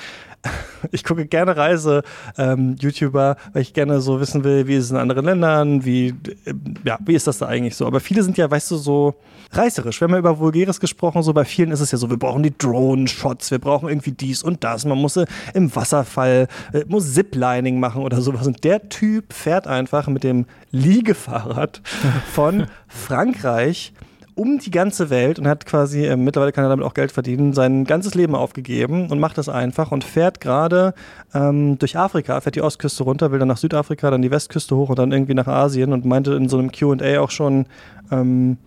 Ich gucke gerne Reise-YouTuber, ähm, weil ich gerne so wissen will, wie ist es in anderen Ländern, wie, äh, ja, wie ist das da eigentlich so. Aber viele sind ja, weißt du, so reißerisch. Wir haben ja über Vulgäres gesprochen, so bei vielen ist es ja so, wir brauchen die Drone-Shots, wir brauchen irgendwie dies und das. Man muss im Wasserfall, äh, muss Ziplining machen oder sowas. Und der Typ fährt einfach mit dem Liegefahrrad von Frankreich um die ganze Welt und hat quasi, äh, mittlerweile kann er damit auch Geld verdienen, sein ganzes Leben aufgegeben und macht das einfach und fährt gerade ähm, durch Afrika, fährt die Ostküste runter, will dann nach Südafrika, dann die Westküste hoch und dann irgendwie nach Asien und meinte in so einem QA auch schon, ähm,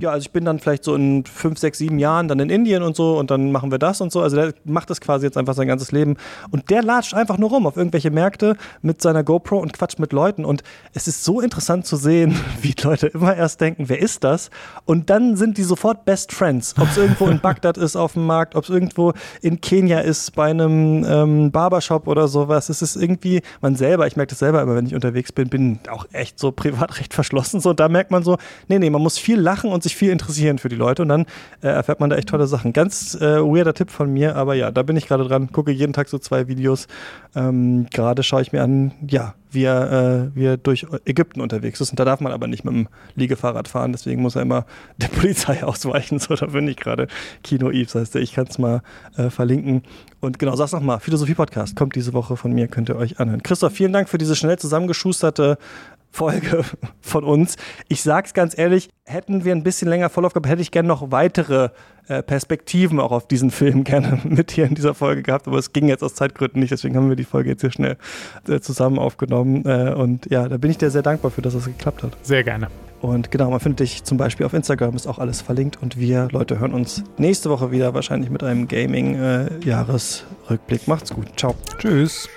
ja, also ich bin dann vielleicht so in fünf, sechs, sieben Jahren dann in Indien und so und dann machen wir das und so. Also der macht das quasi jetzt einfach sein ganzes Leben. Und der latscht einfach nur rum auf irgendwelche Märkte mit seiner GoPro und quatscht mit Leuten. Und es ist so interessant zu sehen, wie Leute immer erst denken, wer ist das? Und dann sind die sofort Best Friends. Ob es irgendwo in Bagdad ist auf dem Markt, ob es irgendwo in Kenia ist bei einem ähm, Barbershop oder sowas. Es ist irgendwie, man selber, ich merke das selber immer, wenn ich unterwegs bin, bin auch echt so privat recht verschlossen. So, da merkt man so, nee, nee, man muss viel lachen und sich viel interessieren für die Leute und dann äh, erfährt man da echt tolle Sachen. Ganz äh, weirder Tipp von mir, aber ja, da bin ich gerade dran, gucke jeden Tag so zwei Videos. Ähm, gerade schaue ich mir an, ja, wie er, äh, wie er durch Ägypten unterwegs ist. Und da darf man aber nicht mit dem Liegefahrrad fahren, deswegen muss er immer der Polizei ausweichen. So, da bin ich gerade. Kino Eves heißt der, ich kann es mal äh, verlinken. Und genau, sag's nochmal, Philosophie-Podcast kommt diese Woche von mir, könnt ihr euch anhören. Christoph, vielen Dank für diese schnell zusammengeschusterte Folge von uns. Ich sag's ganz ehrlich, hätten wir ein bisschen länger Vorlauf gehabt, hätte ich gerne noch weitere äh, Perspektiven auch auf diesen Film gerne mit hier in dieser Folge gehabt, aber es ging jetzt aus Zeitgründen nicht, deswegen haben wir die Folge jetzt hier schnell äh, zusammen aufgenommen. Äh, und ja, da bin ich dir sehr dankbar für, dass das geklappt hat. Sehr gerne. Und genau, man findet dich zum Beispiel auf Instagram, ist auch alles verlinkt. Und wir, Leute, hören uns nächste Woche wieder, wahrscheinlich mit einem Gaming-Jahresrückblick. Macht's gut. Ciao. Tschüss.